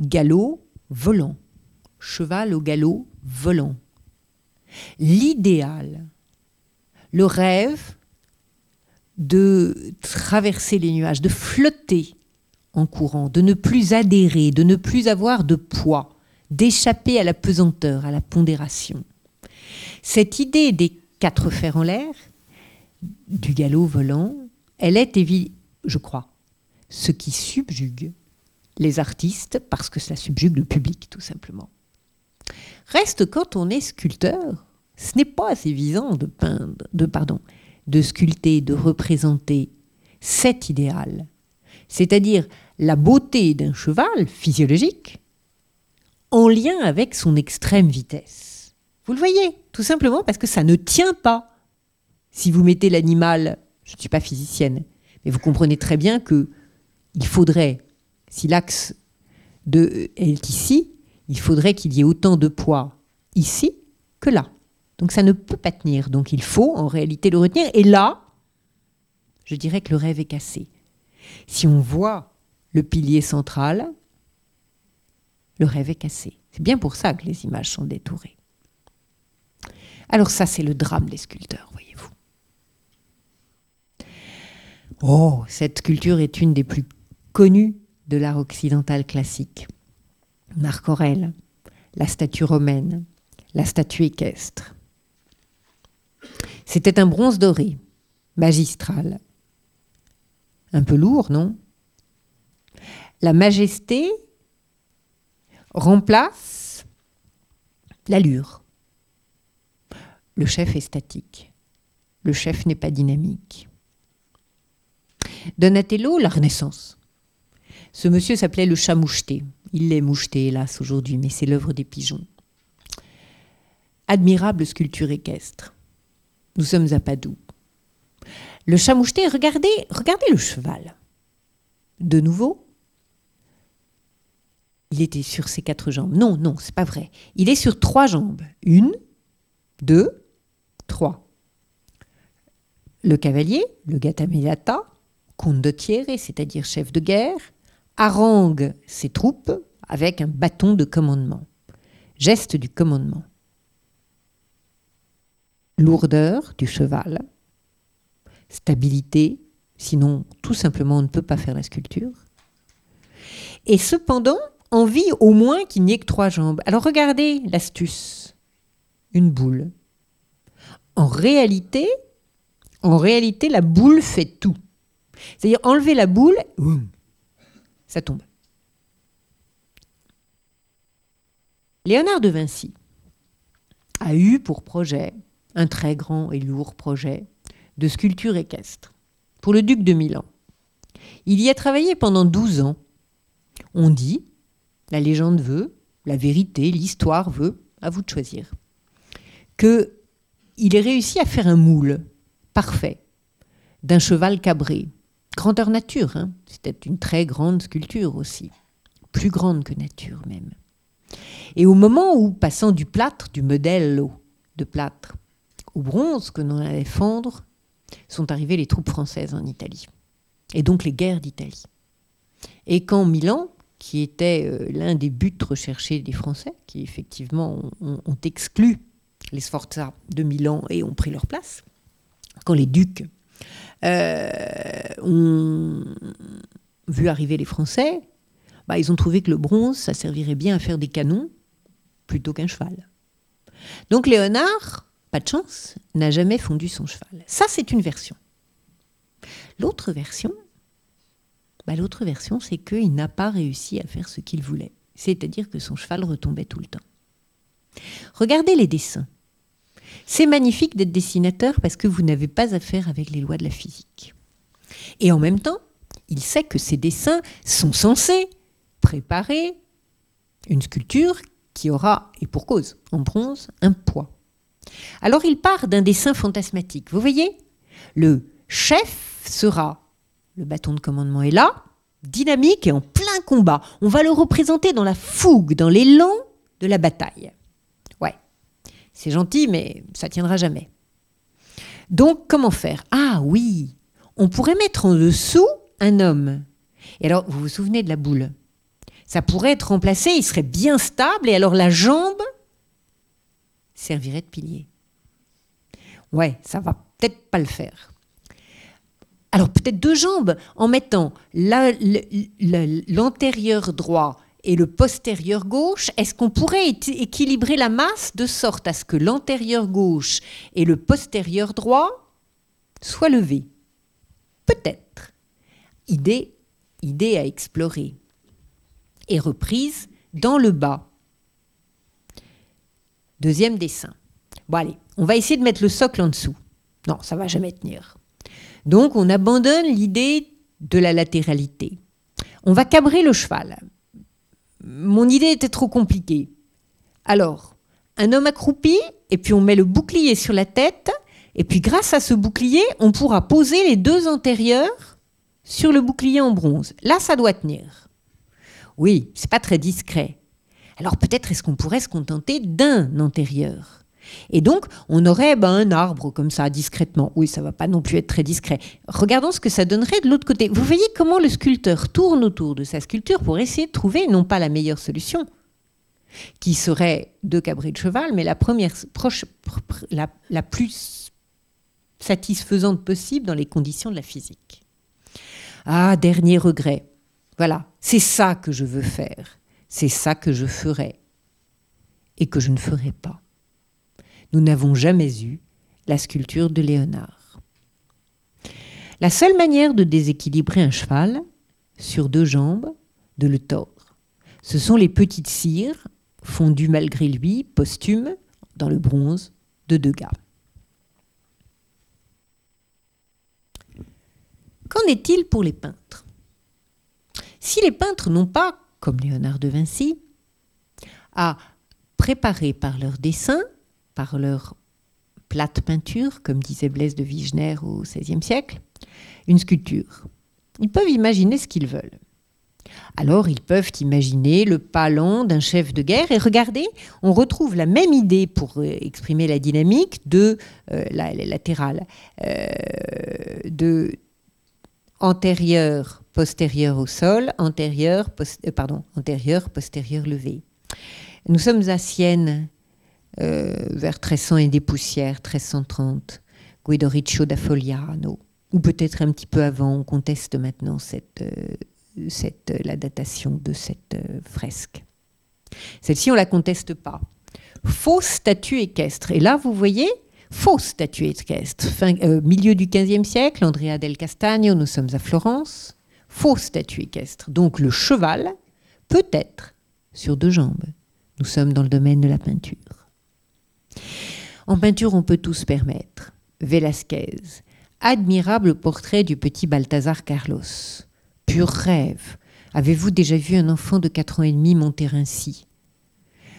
Galop, volant. Cheval au galop, volant. L'idéal, le rêve de traverser les nuages, de flotter en courant, de ne plus adhérer, de ne plus avoir de poids, d'échapper à la pesanteur, à la pondération. Cette idée des quatre fers en l'air, du galop volant, elle est je crois, ce qui subjugue les artistes parce que ça subjugue le public, tout simplement. Reste quand on est sculpteur, ce n'est pas assez évident de peindre, de pardon, de sculpter, de représenter cet idéal, c'est-à-dire la beauté d'un cheval physiologique en lien avec son extrême vitesse. Vous le voyez, tout simplement parce que ça ne tient pas si vous mettez l'animal, je ne suis pas physicienne, mais vous comprenez très bien que il faudrait, si l'axe de est ici, il faudrait qu'il y ait autant de poids ici que là. Donc ça ne peut pas tenir. Donc il faut en réalité le retenir. Et là, je dirais que le rêve est cassé. Si on voit le pilier central, le rêve est cassé. C'est bien pour ça que les images sont détourées. Alors ça, c'est le drame des sculpteurs, voyez-vous. Oh, cette sculpture est une des plus connues de l'art occidental classique. Marc Aurèle, la statue romaine, la statue équestre. C'était un bronze doré, magistral. Un peu lourd, non? La majesté remplace l'allure. Le chef est statique. Le chef n'est pas dynamique. Donatello, la Renaissance. Ce monsieur s'appelait le chat moucheté. Il l'est moucheté, hélas, aujourd'hui, mais c'est l'œuvre des pigeons. Admirable sculpture équestre. Nous sommes à Padoue. Le chat moucheté, regardez, regardez le cheval. De nouveau, il était sur ses quatre jambes. Non, non, c'est pas vrai. Il est sur trois jambes. Une, deux, trois. Le cavalier, le gatamelata, condottiere, c'est-à-dire chef de guerre, harangue ses troupes avec un bâton de commandement. Geste du commandement. Lourdeur du cheval. Stabilité, sinon tout simplement on ne peut pas faire la sculpture. Et cependant, envie au moins qu'il n'y ait que trois jambes. Alors regardez l'astuce. Une boule. En réalité, en réalité, la boule fait tout. C'est-à-dire enlever la boule, ça tombe. Léonard de Vinci a eu pour projet un très grand et lourd projet de sculpture équestre pour le duc de Milan. Il y a travaillé pendant 12 ans. On dit, la légende veut, la vérité, l'histoire veut, à vous de choisir, que il ait réussi à faire un moule parfait d'un cheval cabré grandeur nature. Hein. C'était une très grande sculpture aussi, plus grande que nature même. Et au moment où, passant du plâtre, du modèle de plâtre, au bronze que l'on allait fondre, sont arrivées les troupes françaises en Italie, et donc les guerres d'Italie. Et quand Milan, qui était euh, l'un des buts recherchés des Français, qui effectivement ont, ont exclu les Sforza de Milan et ont pris leur place, quand les ducs euh, ont vu arriver les Français, bah, ils ont trouvé que le bronze, ça servirait bien à faire des canons plutôt qu'un cheval. Donc Léonard, pas de chance, n'a jamais fondu son cheval. Ça, c'est une version. L'autre version, bah, l'autre version, c'est qu'il n'a pas réussi à faire ce qu'il voulait. C'est-à-dire que son cheval retombait tout le temps. Regardez les dessins. C'est magnifique d'être dessinateur parce que vous n'avez pas affaire avec les lois de la physique. Et en même temps, il sait que ces dessins sont censés préparer une sculpture qui aura, et pour cause, en bronze, un poids. Alors il part d'un dessin fantasmatique. Vous voyez? Le chef sera, le bâton de commandement est là, dynamique et en plein combat. On va le représenter dans la fougue, dans l'élan de la bataille. Ouais, c'est gentil, mais ça tiendra jamais. Donc, comment faire? Ah oui, on pourrait mettre en dessous un homme. Et alors, vous vous souvenez de la boule? Ça pourrait être remplacé, il serait bien stable, et alors la jambe servirait de pilier. Ouais, ça va peut-être pas le faire. Alors peut-être deux jambes, en mettant l'antérieur droit et le postérieur gauche, est-ce qu'on pourrait équilibrer la masse de sorte à ce que l'antérieur gauche et le postérieur droit soient levés? Peut-être. Idée, idée à explorer. Et reprise dans le bas. Deuxième dessin. Bon allez, on va essayer de mettre le socle en dessous. Non, ça va jamais tenir. Donc on abandonne l'idée de la latéralité. On va cabrer le cheval. Mon idée était trop compliquée. Alors, un homme accroupi, et puis on met le bouclier sur la tête, et puis grâce à ce bouclier, on pourra poser les deux antérieurs sur le bouclier en bronze. Là, ça doit tenir. Oui, c'est pas très discret. Alors peut-être est-ce qu'on pourrait se contenter d'un antérieur et donc, on aurait ben, un arbre comme ça, discrètement. Oui, ça va pas non plus être très discret. Regardons ce que ça donnerait de l'autre côté. Vous voyez comment le sculpteur tourne autour de sa sculpture pour essayer de trouver non pas la meilleure solution, qui serait deux cabrés de cheval, mais la première proche, la, la plus satisfaisante possible dans les conditions de la physique. Ah, dernier regret. Voilà, c'est ça que je veux faire. C'est ça que je ferai et que je ne ferai pas nous n'avons jamais eu la sculpture de Léonard. La seule manière de déséquilibrer un cheval sur deux jambes, de le tordre, ce sont les petites cires fondues malgré lui, posthumes, dans le bronze de Degas. Qu'en est-il pour les peintres? Si les peintres n'ont pas, comme Léonard de Vinci, à préparer par leur dessin par leur plate peinture, comme disait Blaise de Vigenère au XVIe siècle, une sculpture. Ils peuvent imaginer ce qu'ils veulent. Alors ils peuvent imaginer le pas lent d'un chef de guerre et regardez, on retrouve la même idée pour euh, exprimer la dynamique de euh, la, latérale, euh, de antérieur, postérieur au sol, antérieur, pardon, antérieur, postérieur levé. Nous sommes à Sienne euh, vers 1300 et des poussières, 1330, Guido Riccio da Fogliano, ou peut-être un petit peu avant, on conteste maintenant cette, euh, cette, euh, la datation de cette fresque. Celle-ci, on ne la conteste pas. Fausse statue équestre. Et là, vous voyez, fausse statue équestre. Milieu du XVe siècle, Andrea del Castagno, nous sommes à Florence. Fausse statue équestre. Donc le cheval peut être sur deux jambes. Nous sommes dans le domaine de la peinture. En peinture, on peut tout se permettre. Velasquez, admirable portrait du petit Balthazar Carlos. Pur rêve. Avez-vous déjà vu un enfant de quatre ans et demi monter ainsi?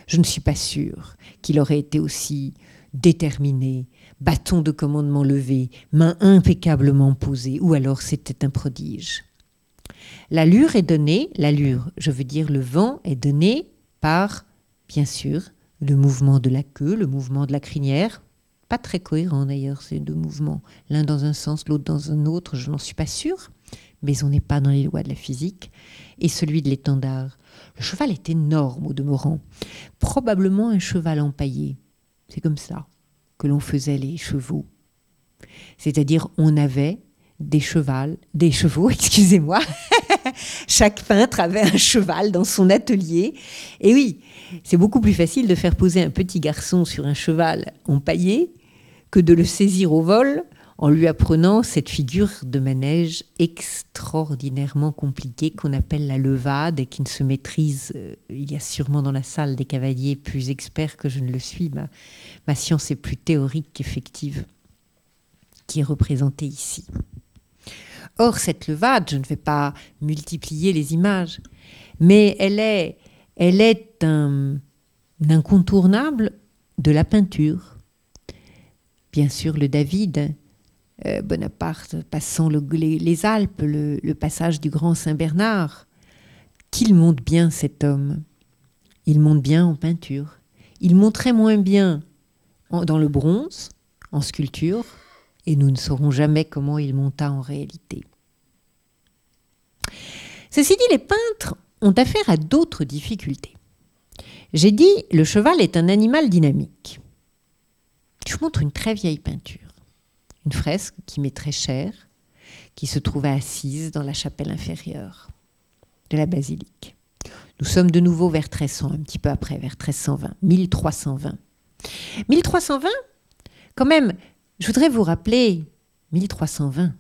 Je ne suis pas sûre qu'il aurait été aussi déterminé, bâton de commandement levé, main impeccablement posée, ou alors c'était un prodige. L'allure est donnée, l'allure, je veux dire le vent est donné par, bien sûr, le mouvement de la queue, le mouvement de la crinière. Pas très cohérent d'ailleurs ces deux mouvements, l'un dans un sens, l'autre dans un autre, je n'en suis pas sûre, mais on n'est pas dans les lois de la physique. Et celui de l'étendard. Le cheval est énorme au demeurant, probablement un cheval empaillé. C'est comme ça que l'on faisait les chevaux. C'est-à-dire, on avait des chevals, des chevaux, *laughs* excusez-moi. Chaque peintre avait un cheval dans son atelier. Et oui, c'est beaucoup plus facile de faire poser un petit garçon sur un cheval empaillé que de le saisir au vol en lui apprenant cette figure de manège extraordinairement compliquée qu'on appelle la levade et qui ne se maîtrise. Euh, il y a sûrement dans la salle des cavaliers plus experts que je ne le suis. Ma, ma science est plus théorique qu'effective, qui est représentée ici. Or, cette levade, je ne vais pas multiplier les images, mais elle est, elle est un, incontournable de la peinture. Bien sûr, le David, euh, Bonaparte passant les, Alpes, le, passage du Grand Saint-Bernard, qu'il monte bien cet homme. Il monte bien en peinture. Il montrait moins bien dans le bronze, en sculpture, et nous ne saurons jamais comment il monta en réalité. Ceci dit, les peintres ont affaire à d'autres difficultés. J'ai dit, le cheval est un animal dynamique. Je montre une très vieille peinture, une fresque qui m'est très chère, qui se trouvait assise dans la chapelle inférieure de la basilique. Nous sommes de nouveau vers 1300, un petit peu après, vers 1320, 1320. 1320, quand même, je voudrais vous rappeler 1320.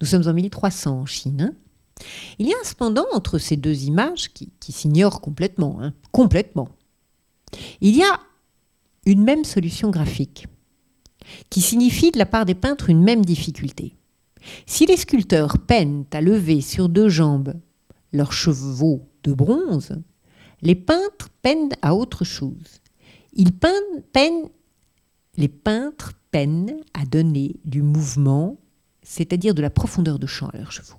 Nous sommes en 1300 en Chine. Hein. Il y a cependant entre ces deux images qui, s'ignorent complètement, hein, complètement. Il y a une même solution graphique qui signifie de la part des peintres une même difficulté. Si les sculpteurs peinent à lever sur deux jambes leurs chevaux de bronze, les peintres peinent à autre chose. Ils peignent, peignent les peintres peinent à donner du mouvement, c'est-à-dire de la profondeur de champ à leurs chevaux.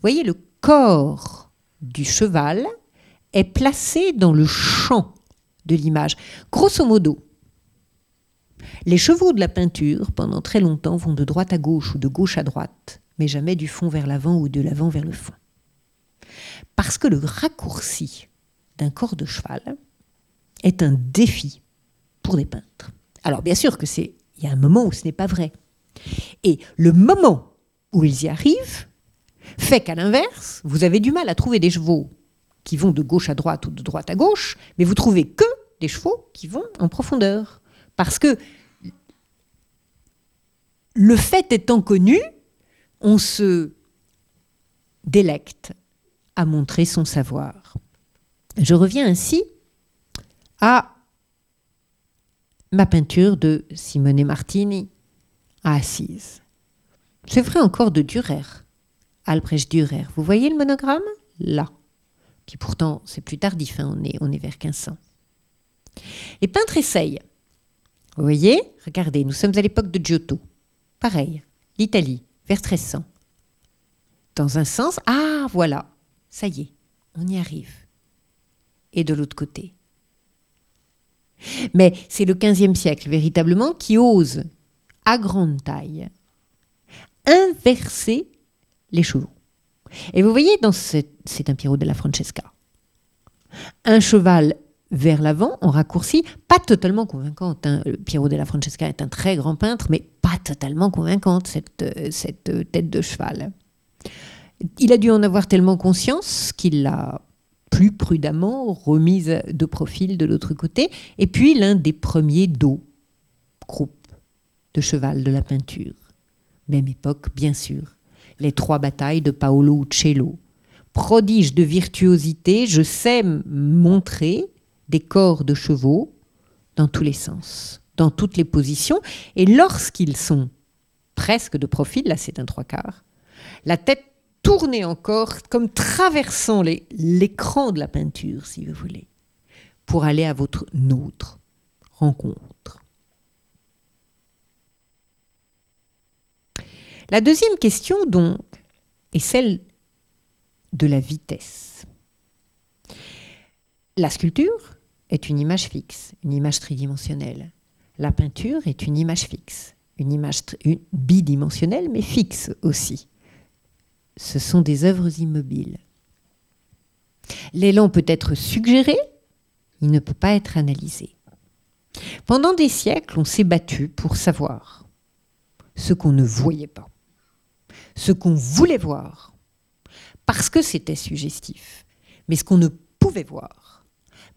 Voyez, le corps du cheval est placé dans le champ de l'image. Grosso modo, les chevaux de la peinture, pendant très longtemps, vont de droite à gauche ou de gauche à droite, mais jamais du fond vers l'avant ou de l'avant vers le fond. Parce que le raccourci d'un corps de cheval est un défi pour des peintres. Alors bien sûr que c'est, il y a un moment où ce n'est pas vrai. Et le moment où ils y arrivent fait qu'à l'inverse, vous avez du mal à trouver des chevaux qui vont de gauche à droite ou de droite à gauche, mais vous trouvez que des chevaux qui vont en profondeur. Parce que le fait étant connu, on se délecte à montrer son savoir. Je reviens ainsi à ma peinture de Simone Martini à Assise. C'est vrai encore de Dürer, Albrecht Dürer. Vous voyez le monogramme? Là. Qui pourtant, c'est plus tardif, hein, on, est, on est vers 1500. Les peintres essayent. Vous voyez? Regardez, nous sommes à l'époque de Giotto. Pareil, l'Italie, vers 1300. Dans un sens, ah voilà, ça y est, on y arrive. Et de l'autre côté, mais c'est le XVe siècle véritablement qui ose, à grande taille, inverser les chevaux. Et vous voyez, dans c'est un Piero della Francesca. Un cheval vers l'avant, en raccourci, pas totalement convaincante. Hein. Piero della Francesca est un très grand peintre, mais pas totalement convaincante, cette, cette tête de cheval. Il a dû en avoir tellement conscience qu'il l'a plus prudemment remise de profil de l'autre côté, et puis l'un des premiers dos, groupe de cheval de la peinture. Même époque, bien sûr. Les trois batailles de Paolo Uccello. Prodige de virtuosité, je sais montrer des corps de chevaux dans tous les sens, dans toutes les positions, et lorsqu'ils sont presque de profil, là c'est un trois quarts, la tête tourner encore, comme traversant l'écran de la peinture, si vous voulez, pour aller à votre nôtre rencontre. La deuxième question, donc, est celle de la vitesse. La sculpture est une image fixe, une image tridimensionnelle. La peinture est une image fixe, une image bidimensionnelle, mais fixe aussi ce sont des œuvres immobiles. L'élan peut être suggéré, il ne peut pas être analysé. Pendant des siècles, on s'est battu pour savoir ce qu'on ne voyait pas, ce qu'on voulait voir, parce que c'était suggestif, mais ce qu'on ne pouvait voir,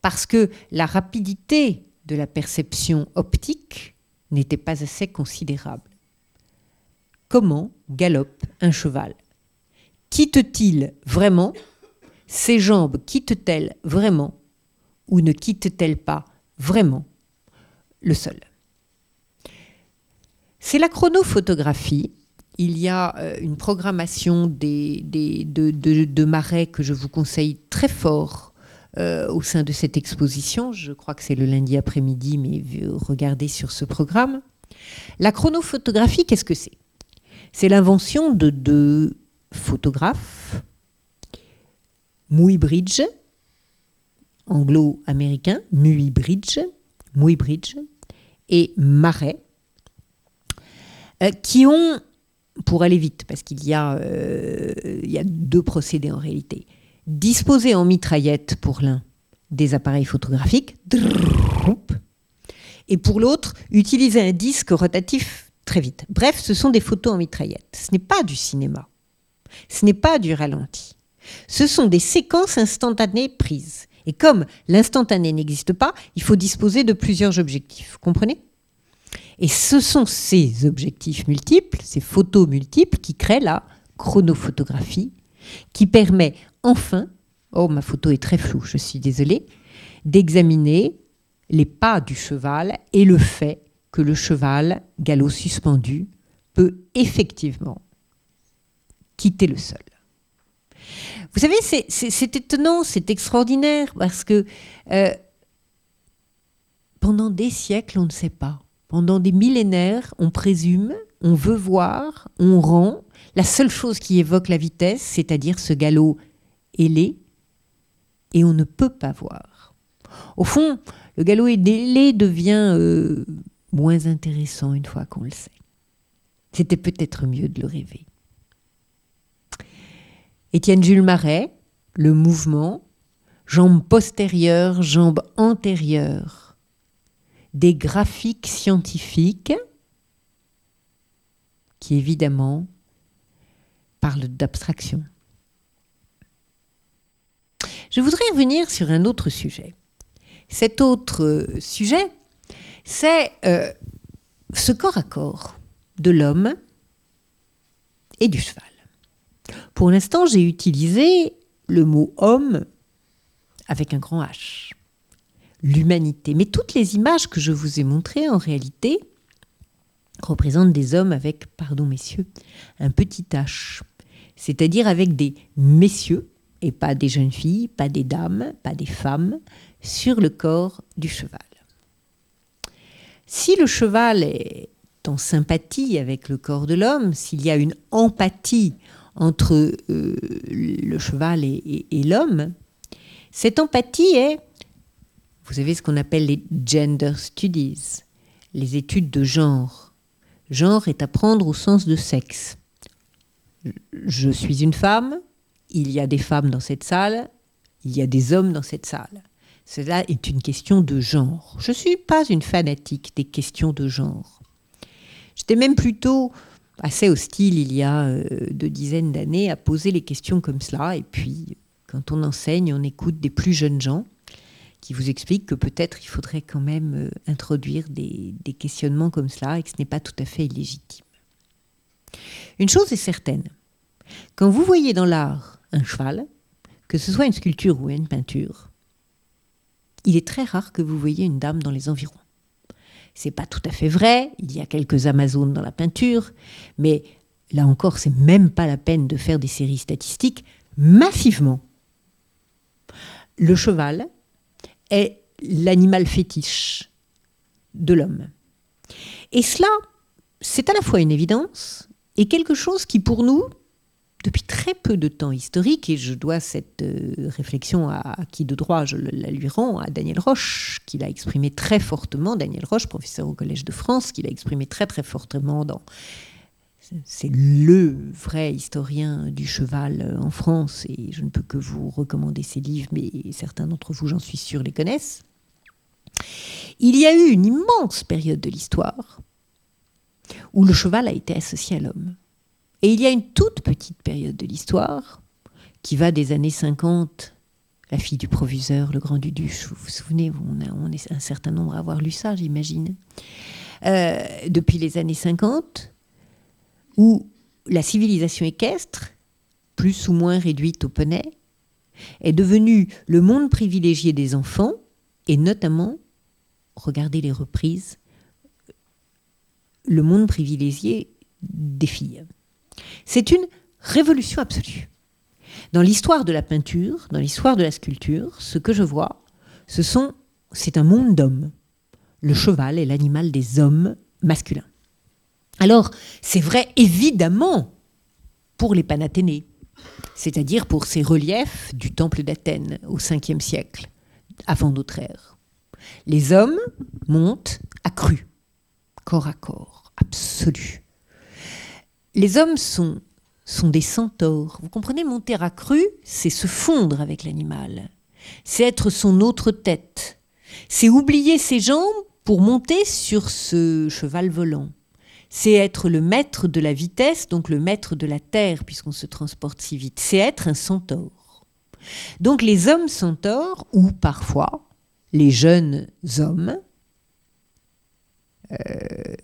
parce que la rapidité de la perception optique n'était pas assez considérable. Comment galope un cheval? Quitte-t-il vraiment Ses jambes quittent-elles vraiment Ou ne quittent-elles pas vraiment le sol? C'est la chronophotographie. Il y a euh, une programmation de, marais que je vous conseille très fort euh, au sein de cette exposition. Je crois que c'est le lundi après-midi, mais regardez sur ce programme. La chronophotographie, qu'est-ce que c'est? C'est l'invention de deux photographes, Muybridge, anglo-américain, Muybridge, Muybridge et Marais, euh, qui ont, pour aller vite, parce qu'il y, euh, y a deux procédés en réalité, disposer en mitraillette pour l'un des appareils photographiques, et pour l'autre, utiliser un disque rotatif très vite. Bref, ce sont des photos en mitraillette. Ce n'est pas du cinéma. Ce n'est pas du ralenti. Ce sont des séquences instantanées prises. Et comme l'instantané n'existe pas, il faut disposer de plusieurs objectifs. Comprenez? Et ce sont ces objectifs multiples, ces photos multiples, qui créent la chronophotographie, qui permet enfin, oh ma photo est très floue, je suis désolée, d'examiner les pas du cheval et le fait que le cheval, galop suspendu, peut effectivement quitter le sol. Vous savez, c'est étonnant, c'est extraordinaire, parce que euh, pendant des siècles, on ne sait pas. Pendant des millénaires, on présume, on veut voir, on rend. La seule chose qui évoque la vitesse, c'est-à-dire ce galop ailé, et on ne peut pas voir. Au fond, le galop ailé devient euh, moins intéressant une fois qu'on le sait. C'était peut-être mieux de le rêver. Étienne Jules Marais, le mouvement, jambes postérieures, jambes antérieures, des graphiques scientifiques qui évidemment parlent d'abstraction. Je voudrais revenir sur un autre sujet. Cet autre euh, sujet, c'est euh, ce corps à corps de l'homme et du cheval. Pour l'instant, j'ai utilisé le mot homme avec un grand H, l'humanité. Mais toutes les images que je vous ai montrées, en réalité, représentent des hommes avec, pardon messieurs, un petit H, c'est-à-dire avec des messieurs et pas des jeunes filles, pas des dames, pas des femmes, sur le corps du cheval. Si le cheval est en sympathie avec le corps de l'homme, s'il y a une empathie entre euh, le cheval et, l'homme, cette empathie est, vous savez ce qu'on appelle les gender studies, les études de genre. Genre est à prendre au sens de sexe. Je suis une femme, il y a des femmes dans cette salle, il y a des hommes dans cette salle. Cela est une question de genre. Je ne suis pas une fanatique des questions de genre. J'étais même plutôt assez hostile il y a euh, deux dizaines d'années à poser les questions comme cela. Et puis, quand on enseigne, on écoute des plus jeunes gens qui vous expliquent que peut-être il faudrait quand même euh, introduire des, des questionnements comme cela et que ce n'est pas tout à fait illégitime. Une chose est certaine, quand vous voyez dans l'art un cheval, que ce soit une sculpture ou une peinture, il est très rare que vous voyez une dame dans les environs. C'est pas tout à fait vrai, il y a quelques Amazones dans la peinture, mais là encore, c'est même pas la peine de faire des séries statistiques. Massivement, le cheval est l'animal fétiche de l'homme. Et cela, c'est à la fois une évidence et quelque chose qui, pour nous, depuis très peu de temps historique, et je dois cette euh, réflexion à, qui de droit je la lui rends, à Daniel Roche, qui l'a exprimé très fortement, Daniel Roche, professeur au Collège de France, qui l'a exprimé très très fortement dans... C'est le vrai historien du cheval euh, en France, et je ne peux que vous recommander ses livres, mais certains d'entre vous, j'en suis sûr, les connaissent. Il y a eu une immense période de l'histoire où le cheval a été associé à l'homme. Et il y a une toute petite période de l'histoire qui va des années 50, la fille du proviseur, le grand Duduche, vous vous souvenez, on, est un certain nombre à avoir lu ça, j'imagine, euh, depuis les années 50, où la civilisation équestre, plus ou moins réduite au poney, est devenue le monde privilégié des enfants, et notamment, regardez les reprises, le monde privilégié des filles. C'est une révolution absolue. Dans l'histoire de la peinture, dans l'histoire de la sculpture, ce que je vois, ce sont, c'est un monde d'hommes. Le cheval est l'animal des hommes masculins. Alors, c'est vrai évidemment pour les Panathénées, c'est-à-dire pour ces reliefs du temple d'Athènes au 5e siècle, avant notre ère. Les hommes montent à corps à corps, absolu. Les hommes sont, sont des centaures. Vous comprenez, monter à cru, c'est se fondre avec l'animal. C'est être son autre tête. C'est oublier ses jambes pour monter sur ce cheval volant c'est être le maître de la vitesse, donc le maître de la terre, puisqu'on se transporte si vite. C'est être un centaure. Donc les hommes centaures, ou parfois les jeunes hommes, euh,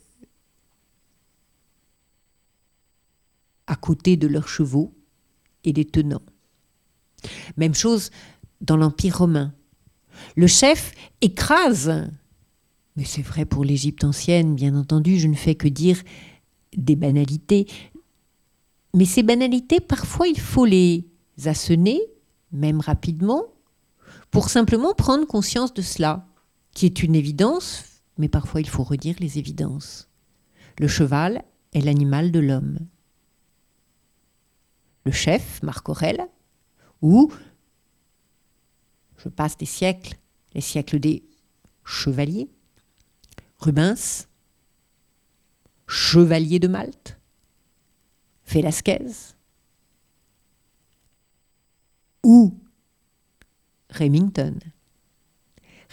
à côté de leurs chevaux et des tenants. Même chose dans l'Empire romain. Le chef écrase mais c'est vrai pour l'Égypte ancienne, bien entendu, je ne fais que dire des banalités. Mais ces banalités, parfois, il faut les assener, même rapidement, pour simplement prendre conscience de cela, qui est une évidence, mais parfois il faut redire les évidences. Le cheval est l'animal de l'homme. Le chef, Marc Aurèle, ou, je passe des siècles, les siècles des chevaliers, Rubens, Chevalier de Malte, Velasquez ou Remington.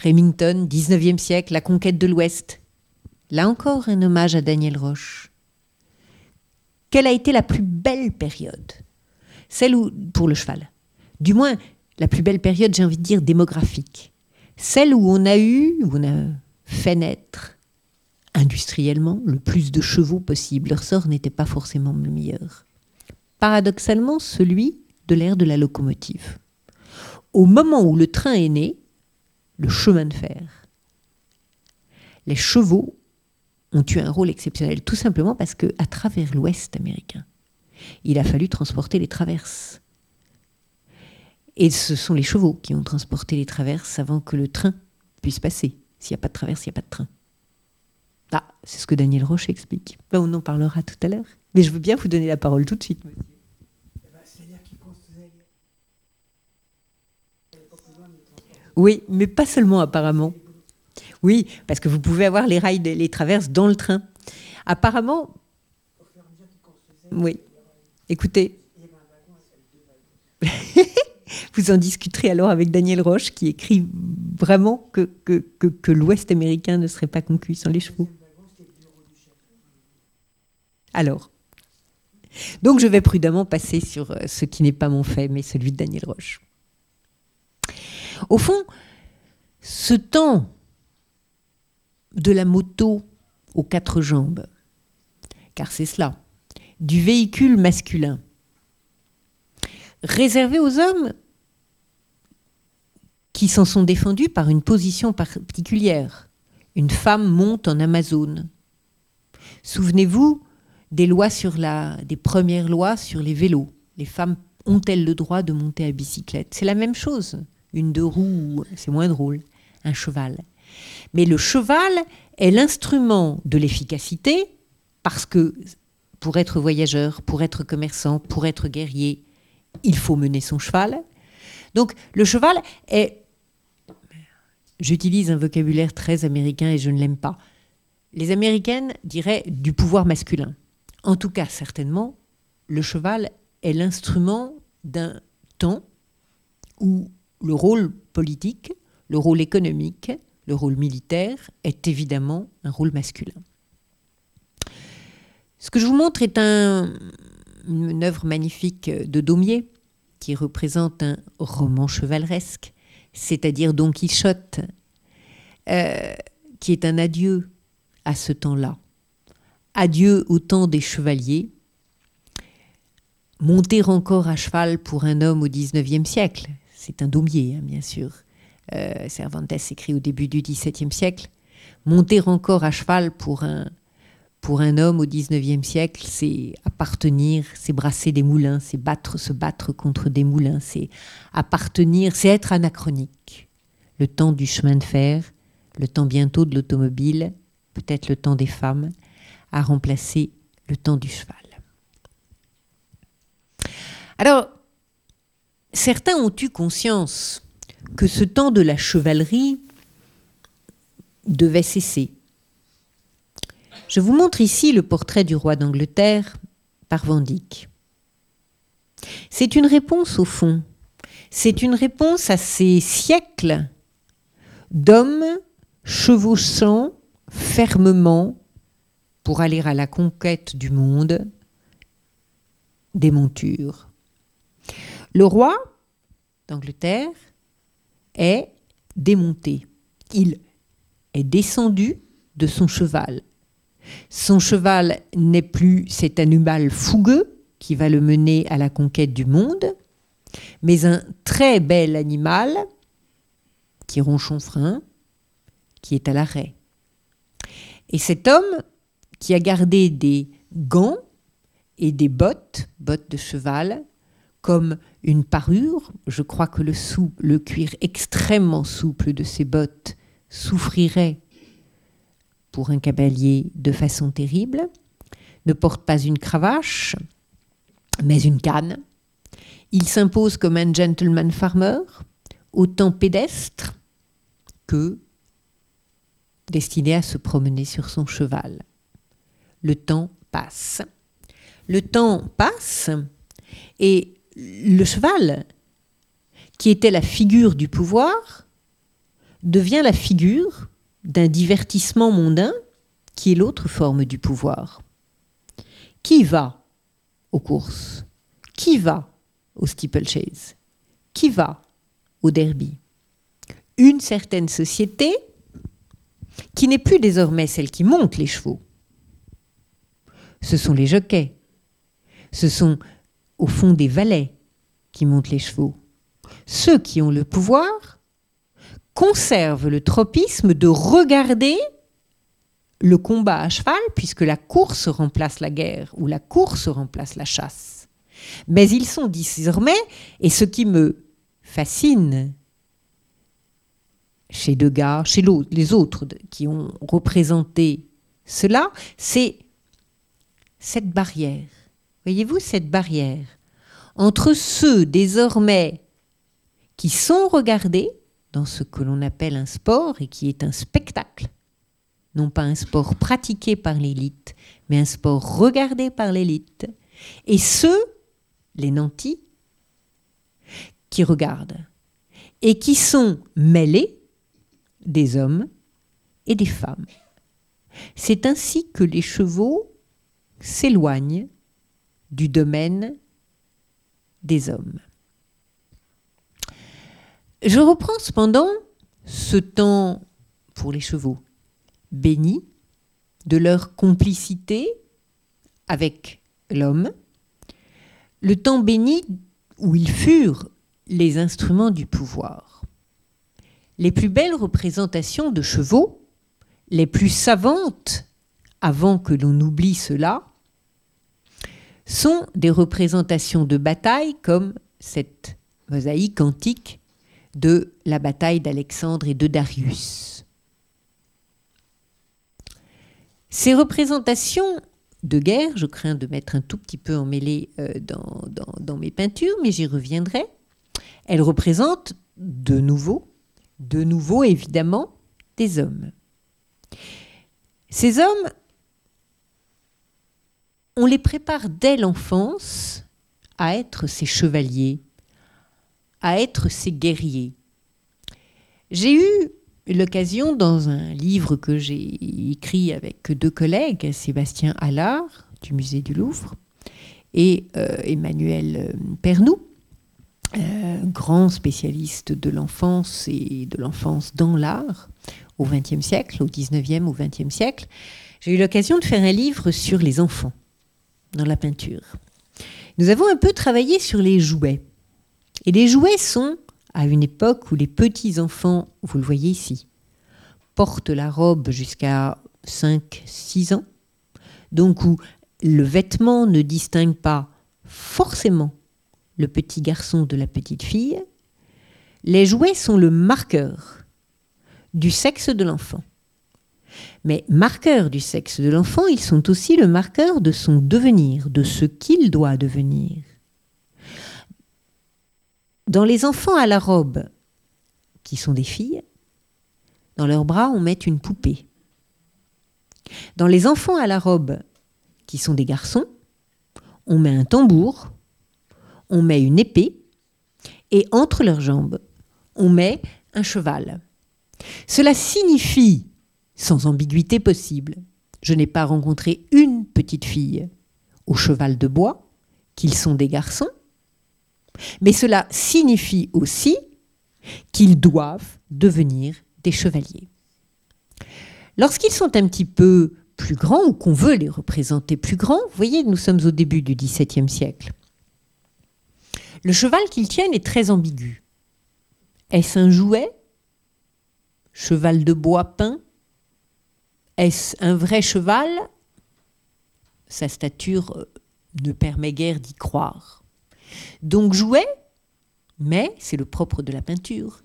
Remington, 19e siècle, la conquête de l'Ouest. Là encore, un hommage à Daniel Roche. Quelle a été la plus belle période? Celle où, pour le cheval, du moins la plus belle période, j'ai envie de dire démographique. Celle où on a eu, où on a fait naître industriellement le plus de chevaux possible. Leur sort n'était pas forcément le meilleur. Paradoxalement, celui de l'ère de la locomotive. Au moment où le train est né, le chemin de fer, les chevaux ont eu un rôle exceptionnel, tout simplement parce que à travers l'Ouest américain, il a fallu transporter les traverses. Et ce sont les chevaux qui ont transporté les traverses avant que le train puisse passer. S'il n'y a pas de traverse, il n'y a pas de train. Ah, c'est ce que Daniel Roche explique. Ben, on en parlera tout à l'heure. Mais je veux bien vous donner la parole tout de suite. Oui, mais pas seulement apparemment. Oui, parce que vous pouvez avoir les rails, les traverses dans le train. Apparemment. Oui. Écoutez. *laughs* vous en discuterez alors avec Daniel Roche, qui écrit vraiment que, l'Ouest américain ne serait pas conquis sans les chevaux. Alors, donc je vais prudemment passer sur euh, ce qui n'est pas mon fait, mais celui de Daniel Roche. Au fond, ce temps de la moto aux quatre jambes, car c'est cela, du véhicule masculin, réservé aux hommes qui s'en sont défendus par une position particulière. Une femme monte en Amazone. Souvenez-vous des lois sur la, des premières lois sur les vélos. Les femmes ont-elles le droit de monter à bicyclette? C'est la même chose. Une deux roues, c'est moins drôle. Un cheval. Mais le cheval est l'instrument de l'efficacité parce que pour être voyageur, pour être commerçant, pour être guerrier, il faut mener son cheval. Donc le cheval est... J'utilise un vocabulaire très américain et je ne l'aime pas. Les américaines diraient du pouvoir masculin. En tout cas, certainement, le cheval est l'instrument d'un temps où le rôle politique, le rôle économique, le rôle militaire, est évidemment un rôle masculin. Ce que je vous montre est une œuvre magnifique de Daumier qui représente un roman chevaleresque, c'est-à-dire Don Quichotte, euh, qui est un adieu à ce temps-là. Adieu au temps des chevaliers. Monter encore à cheval pour un homme au XIXe siècle, c'est un daumier, hein, bien sûr. Euh, Cervantes écrit au début du XVIIe siècle. Monter encore à cheval pour un, pour un homme au XIXe siècle, c'est appartenir, c'est brasser des moulins, c'est battre, se battre contre des moulins, c'est appartenir, c'est être anachronique. Le temps du chemin de fer, le temps bientôt de l'automobile, peut-être le temps des femmes, a remplacé le temps du cheval. Alors, certains ont eu conscience que ce temps de la chevalerie devait cesser je vous montre ici le portrait du roi d'Angleterre par Van. C'est une réponse au fond. C'est une réponse à ces siècles d'hommes chevauchant fermement pour aller à la conquête du monde des montures. Le roi d'Angleterre est démonté. Il est descendu de son cheval. Son cheval n'est plus cet animal fougueux qui va le mener à la conquête du monde, mais un très bel animal qui ronge son frein, qui est à l'arrêt. Et cet homme qui a gardé des gants et des bottes, bottes de cheval, comme une parure, je crois que le, le cuir extrêmement souple de ces bottes souffrirait pour un cavalier de façon terrible, ne porte pas une cravache, mais une canne. Il s'impose comme un gentleman farmer, autant pédestre que destiné à se promener sur son cheval. Le temps passe. Le temps passe et le cheval, qui était la figure du pouvoir, devient la figure d'un divertissement mondain qui est l'autre forme du pouvoir. Qui va aux courses? Qui va au steeplechase? Qui va au derby? Une certaine société qui n'est plus désormais celle qui monte les chevaux. Ce sont les jockeys. Ce sont au fond des valets qui montent les chevaux. Ceux qui ont le pouvoir conserve le tropisme de regarder le combat à cheval, puisque la course remplace la guerre ou la course remplace la chasse. Mais ils sont désormais, et ce qui me fascine chez Degas, chez les autres qui ont représenté cela, c'est cette barrière. Voyez-vous cette barrière entre ceux désormais qui sont regardés dans ce que l'on appelle un sport et qui est un spectacle. Non pas un sport pratiqué par l'élite, mais un sport regardé par l'élite. Et ceux, les nantis, qui regardent et qui sont mêlés des hommes et des femmes. C'est ainsi que les chevaux s'éloignent du domaine des hommes. Je reprends cependant ce temps pour les chevaux, béni de leur complicité avec l'homme, le temps béni où ils furent les instruments du pouvoir. Les plus belles représentations de chevaux, les plus savantes, avant que l'on oublie cela, sont des représentations de bataille comme cette mosaïque antique de la bataille d'Alexandre et de Darius. Ces représentations de guerre, je crains de mettre un tout petit peu emmêlé euh, dans, dans, mes peintures, mais j'y reviendrai, elles représentent de nouveau, de nouveau évidemment, des hommes. Ces hommes, on les prépare dès l'enfance à être ces chevaliers, à être ces guerriers. J'ai eu l'occasion, dans un livre que j'ai écrit avec deux collègues, Sébastien Allard, du musée du Louvre, et euh, Emmanuel Pernou, euh, grand spécialiste de l'enfance et de l'enfance dans l'art au XXe siècle, au XIXe, au XXe siècle, j'ai eu l'occasion de faire un livre sur les enfants dans la peinture. Nous avons un peu travaillé sur les jouets. Et les jouets sont à une époque où les petits-enfants, vous le voyez ici, portent la robe jusqu'à 5-6 ans, donc où le vêtement ne distingue pas forcément le petit garçon de la petite fille, les jouets sont le marqueur du sexe de l'enfant. Mais marqueurs du sexe de l'enfant, ils sont aussi le marqueur de son devenir, de ce qu'il doit devenir. Dans les enfants à la robe, qui sont des filles, dans leurs bras, on met une poupée. Dans les enfants à la robe, qui sont des garçons, on met un tambour, on met une épée, et entre leurs jambes, on met un cheval. Cela signifie, sans ambiguïté possible, je n'ai pas rencontré une petite fille au cheval de bois, qu'ils sont des garçons, mais cela signifie aussi qu'ils doivent devenir des chevaliers. Lorsqu'ils sont un petit peu plus grands ou qu'on veut les représenter plus grands, vous voyez, nous sommes au début du XVIIe siècle. Le cheval qu'ils tiennent est très ambigu. Est-ce un jouet? Cheval de bois peint? Est-ce un vrai cheval? Sa stature euh, ne permet guère d'y croire. Donc jouet, mais c'est le propre de la peinture.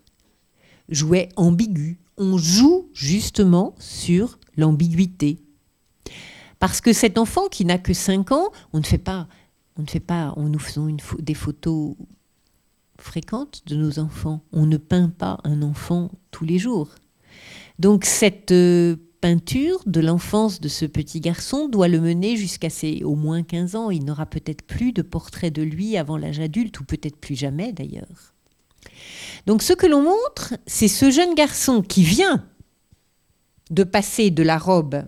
Jouet ambigu. On joue justement sur l'ambiguïté. Parce que cet enfant qui n'a que 5 ans, on ne fait pas, on ne fait pas, on nous faisons des photos fréquentes de nos enfants. On ne peint pas un enfant tous les jours. Donc cette euh, de l'enfance de ce petit garçon doit le mener jusqu'à ses au moins 15 ans. Il n'aura peut-être plus de portrait de lui avant l'âge adulte, ou peut-être plus jamais d'ailleurs. Donc ce que l'on montre, c'est ce jeune garçon qui vient de passer de la robe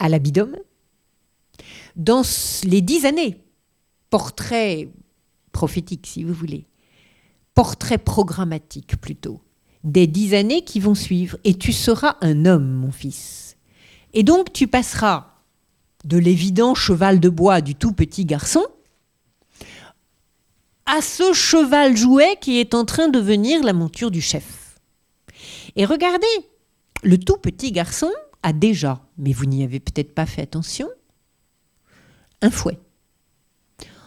à l'abidome dans les dix années, portrait prophétique si vous voulez, portrait programmatique plutôt, des dix années qui vont suivre, et tu seras un homme, mon fils. Et donc tu passeras de l'évident cheval de bois du tout petit garçon à ce cheval jouet qui est en train de devenir la monture du chef. Et regardez, le tout petit garçon a déjà, mais vous n'y avez peut-être pas fait attention, un fouet.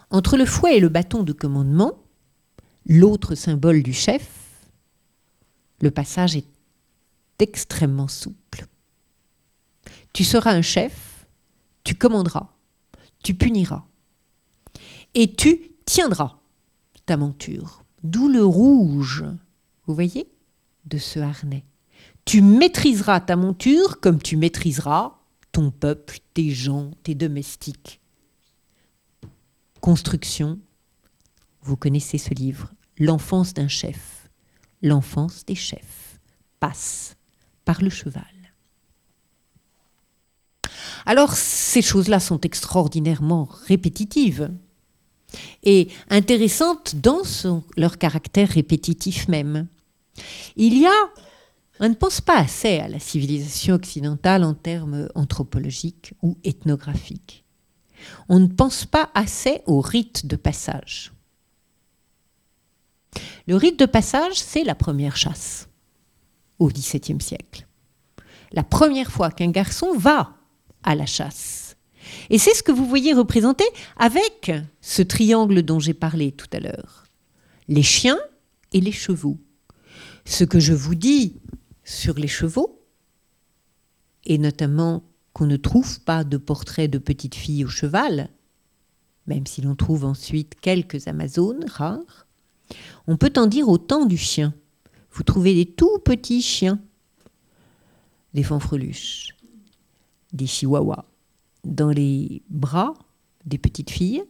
Entre le fouet et le bâton de commandement, l'autre symbole du chef, le passage est extrêmement souple. Tu seras un chef, tu commanderas, tu puniras, et tu tiendras ta monture. D'où le rouge, vous voyez, de ce harnais. Tu maîtriseras ta monture comme tu maîtriseras ton peuple, tes gens, tes domestiques. Construction, vous connaissez ce livre, L'enfance d'un chef l'enfance des chefs passe par le cheval. Alors ces choses-là sont extraordinairement répétitives et intéressantes dans leur caractère répétitif même. Il y a, on ne pense pas assez à la civilisation occidentale en termes anthropologiques ou ethnographiques. On ne pense pas assez au rite de passage. Le rite de passage, c'est la première chasse au XVIIe siècle. La première fois qu'un garçon va à la chasse. Et c'est ce que vous voyez représenté avec ce triangle dont j'ai parlé tout à l'heure. Les chiens et les chevaux. Ce que je vous dis sur les chevaux, et notamment qu'on ne trouve pas de portrait de petite fille au cheval, même si l'on trouve ensuite quelques Amazones rares, on peut en dire autant du chien. Vous trouvez des tout petits chiens, des fanfreluches, des chihuahuas, dans les bras des petites filles,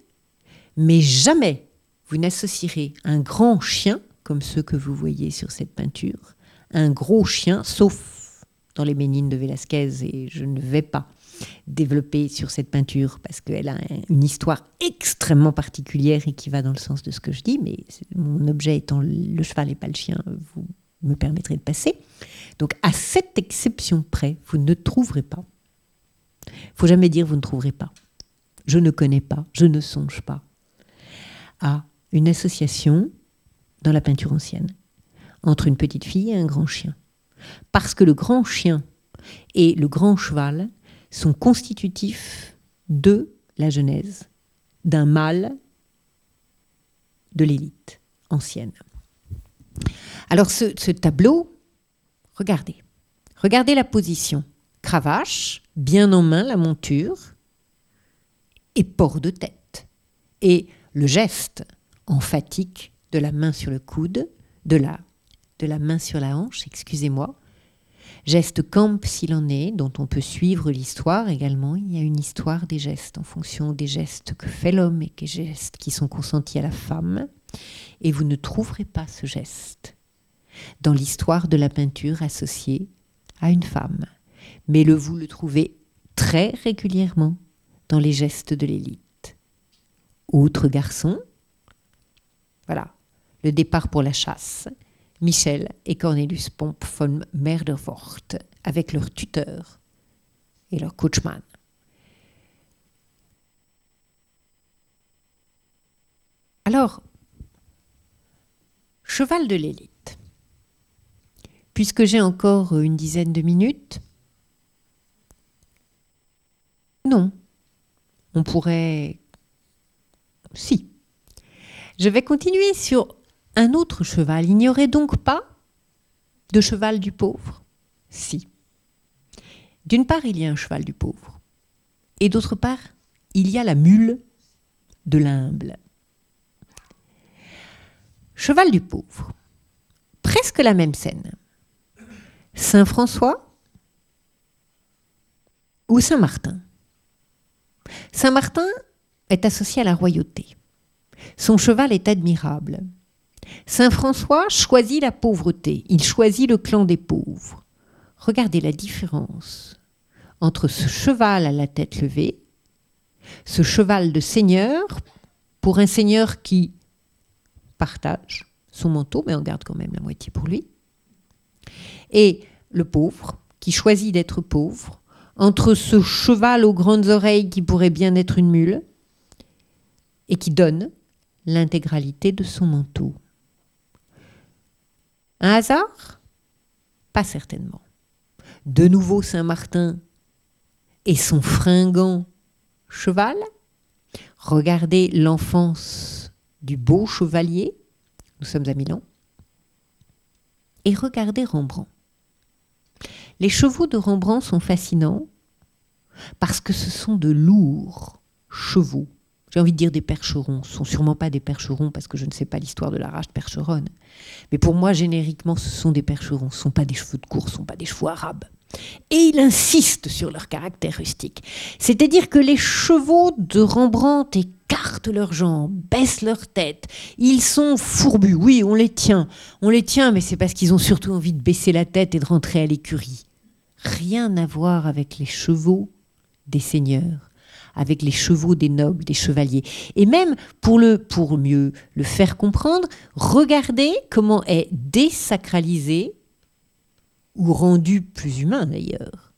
mais jamais vous n'associerez un grand chien comme ceux que vous voyez sur cette peinture. Un gros chien, sauf dans les Ménines de Velázquez, et je ne vais pas développer sur cette peinture parce qu'elle a une histoire extrêmement particulière et qui va dans le sens de ce que je dis, mais mon objet étant le cheval et pas le chien, vous me permettrez de passer. Donc à cette exception près, vous ne trouverez pas. Faut jamais dire vous ne trouverez pas. Je ne connais pas, je ne songe pas à une association dans la peinture ancienne entre une petite fille et un grand chien. Parce que le grand chien et le grand cheval sont constitutifs de la Genèse, d'un mâle de l'élite ancienne. Alors ce, tableau, regardez, regardez la position. Cravache, bien en main la monture, et port de tête. Et le geste emphatique de la main sur le coude, de la, de la main sur la hanche, excusez-moi, Geste camp s'il en est, dont on peut suivre l'histoire également. Il y a une histoire des gestes en fonction des gestes que fait l'homme et des gestes qui sont consentis à la femme. Et vous ne trouverez pas ce geste dans l'histoire de la peinture associée à une femme. Mais le, vous le trouvez très régulièrement dans les gestes de l'élite. Autre garçon, voilà, le départ pour la chasse, Michel et Cornelius Pomp von Merdervoort avec leur tuteur et leur coachman. Alors, cheval de l'élite. Puisque j'ai encore une dizaine de minutes, non, on pourrait... Si. Je vais continuer sur un autre cheval. Il n'y aurait donc pas de cheval du pauvre Si. D'une part, il y a un cheval du pauvre. Et d'autre part, il y a la mule de l'humble. Cheval du pauvre. Presque la même scène. Saint François ou Saint Martin. Saint Martin est associé à la royauté. Son cheval est admirable. Saint François choisit la pauvreté, il choisit le clan des pauvres. Regardez la différence entre ce cheval à la tête levée, ce cheval de seigneur, pour un seigneur qui partage son manteau, mais on garde quand même la moitié pour lui, et le pauvre, qui choisit d'être pauvre, entre ce cheval aux grandes oreilles qui pourrait bien être une mule, et qui donne l'intégralité de son manteau. Un hasard? Pas certainement. De nouveau Saint-Martin et son fringant cheval? Regardez l'enfance du beau chevalier. Nous sommes à Milan. Et regardez Rembrandt. Les chevaux de Rembrandt sont fascinants parce que ce sont de lourds chevaux j'ai envie de dire des percherons. Ce sont sûrement pas des percherons parce que je ne sais pas l'histoire de la rage percheronne. Mais pour moi, génériquement, ce sont des percherons. Ce sont pas des cheveux de course, ce sont pas des chevaux arabes. Et il insiste sur leur caractère rustique. C'est-à-dire que les chevaux de Rembrandt écartent leurs jambes, baissent leur tête. Ils sont fourbus. Oui, on les tient. On les tient, mais c'est parce qu'ils ont surtout envie de baisser la tête et de rentrer à l'écurie. Rien à voir avec les chevaux des seigneurs avec les chevaux des nobles, des chevaliers. Et même pour, le, pour mieux le faire comprendre, regardez comment est désacralisé, ou rendu plus humain d'ailleurs,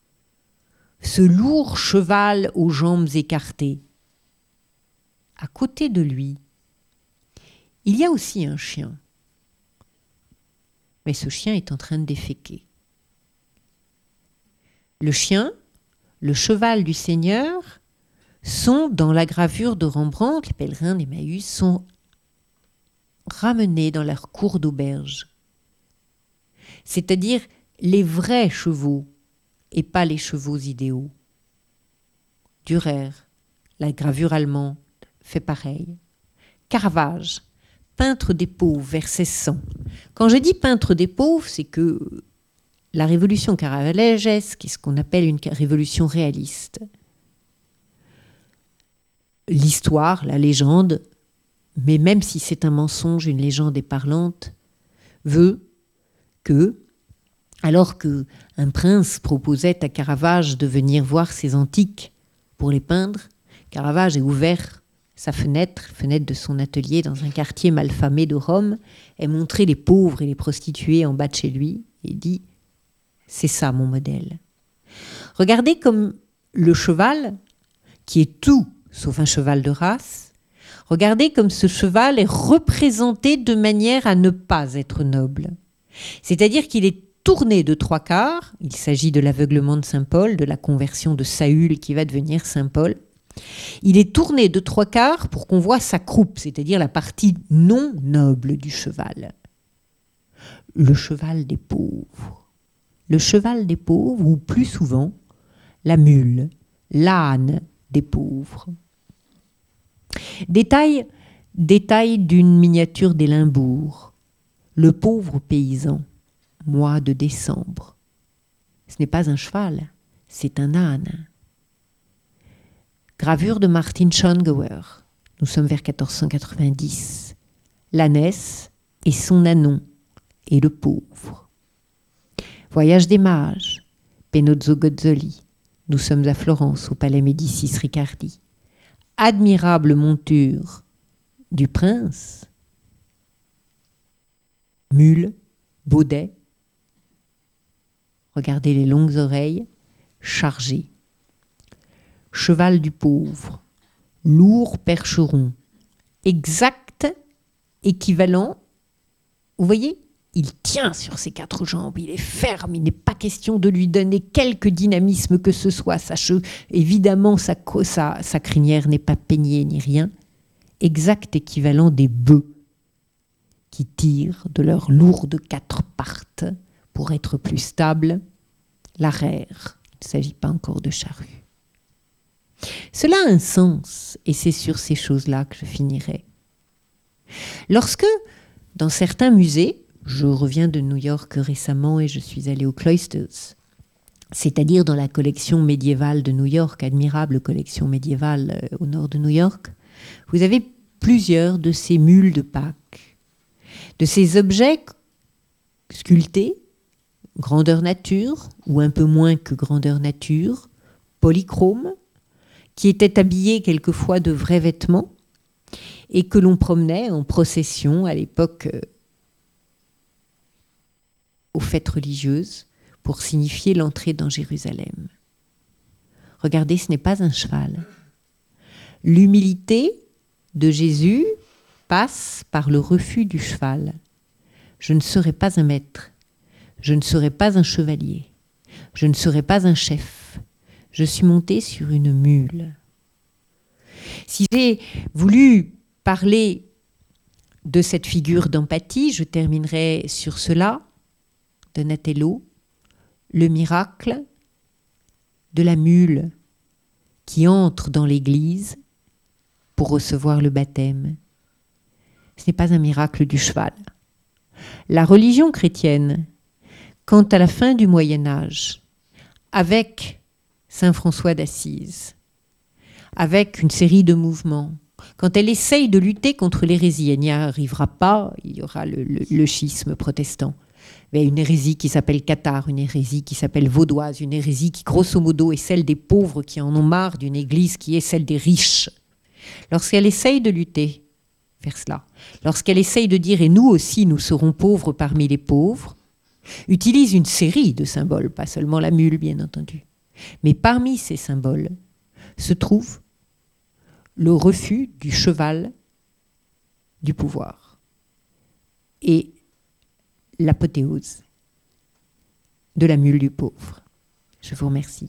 ce lourd cheval aux jambes écartées. À côté de lui, il y a aussi un chien. Mais ce chien est en train de déféquer. Le chien, le cheval du Seigneur, sont dans la gravure de Rembrandt, les pèlerins d'Emmaüs sont ramenés dans leur cour d'auberge. C'est-à-dire les vrais chevaux et pas les chevaux idéaux. Durer, la gravure allemande, fait pareil. Caravage, peintre des pauvres, vers 1600. Quand je dis peintre des pauvres, c'est que la révolution caravagesque est ce qu'on appelle une révolution réaliste? L'histoire, la légende, mais même si c'est un mensonge, une légende est parlante, veut que, alors que un prince proposait à Caravage de venir voir ses antiques pour les peindre, Caravage est ouvert sa fenêtre, fenêtre de son atelier dans un quartier malfamé de Rome, est montré les pauvres et les prostituées en bas de chez lui et dit C'est ça mon modèle. Regardez comme le cheval, qui est tout sauf un cheval de race, regardez comme ce cheval est représenté de manière à ne pas être noble. C'est-à-dire qu'il est tourné de trois quarts, il s'agit de l'aveuglement de Saint Paul, de la conversion de Saül qui va devenir Saint Paul, il est tourné de trois quarts pour qu'on voit sa croupe, c'est-à-dire la partie non noble du cheval. Le cheval des pauvres. Le cheval des pauvres, ou plus souvent, la mule, l'âne des pauvres. Détail, détail d'une miniature des Limbourg. Le pauvre paysan, mois de décembre. Ce n'est pas un cheval, c'est un âne. Gravure de Martin Schongauer. Nous sommes vers 1490. L'ânesse et son anon et le pauvre. Voyage des mages. Penozzo Gozzoli. Nous sommes à Florence, au palais Médicis Riccardi. Admirable monture du prince. Mule, baudet. Regardez les longues oreilles chargées cheval du pauvre, lourd percheron, exact, équivalent. Vous voyez il tient sur ses quatre jambes, il est ferme, il n'est pas question de lui donner quelque dynamisme que ce soit. Évidemment, sa crinière n'est pas peignée ni rien. Exact équivalent des bœufs qui tirent de leurs lourdes quatre pattes pour être plus stables l'arrière. Il ne s'agit pas encore de charrue. Cela a un sens, et c'est sur ces choses-là que je finirai. Lorsque, dans certains musées, je reviens de New York récemment et je suis allée au Cloisters, c'est-à-dire dans la collection médiévale de New York, admirable collection médiévale euh, au nord de New York, vous avez plusieurs de ces mules de Pâques, de ces objets sculptés, grandeur nature, ou un peu moins que grandeur nature, polychrome, qui étaient habillés quelquefois de vrais vêtements et que l'on promenait en procession à l'époque euh, aux fêtes religieuses pour signifier l'entrée dans Jérusalem. Regardez, ce n'est pas un cheval. L'humilité de Jésus passe par le refus du cheval. Je ne serai pas un maître, je ne serai pas un chevalier, je ne serai pas un chef, je suis montée sur une mule. Si j'ai voulu parler de cette figure d'empathie, je terminerai sur cela, Donatello, le miracle de la mule qui entre dans l'Église pour recevoir le baptême. Ce n'est pas un miracle du cheval. La religion chrétienne, quant à la fin du Moyen Âge, avec Saint François d'Assise, avec une série de mouvements. Quand elle essaye de lutter contre l'hérésie, elle n'y arrivera pas, il y aura le, schisme protestant. Une hérésie qui s'appelle cathare, une hérésie qui s'appelle vaudoise, une hérésie qui grosso modo est celle des pauvres qui en ont marre d'une église qui est celle des riches. Lorsqu'elle essaye de lutter vers cela, lorsqu'elle essaye de dire et nous aussi nous serons pauvres parmi les pauvres, utilise une série de symboles, pas seulement la mule bien entendu. Mais parmi ces symboles se trouve le refus du cheval du pouvoir et l'apothéose de la mule du pauvre. Je vous remercie.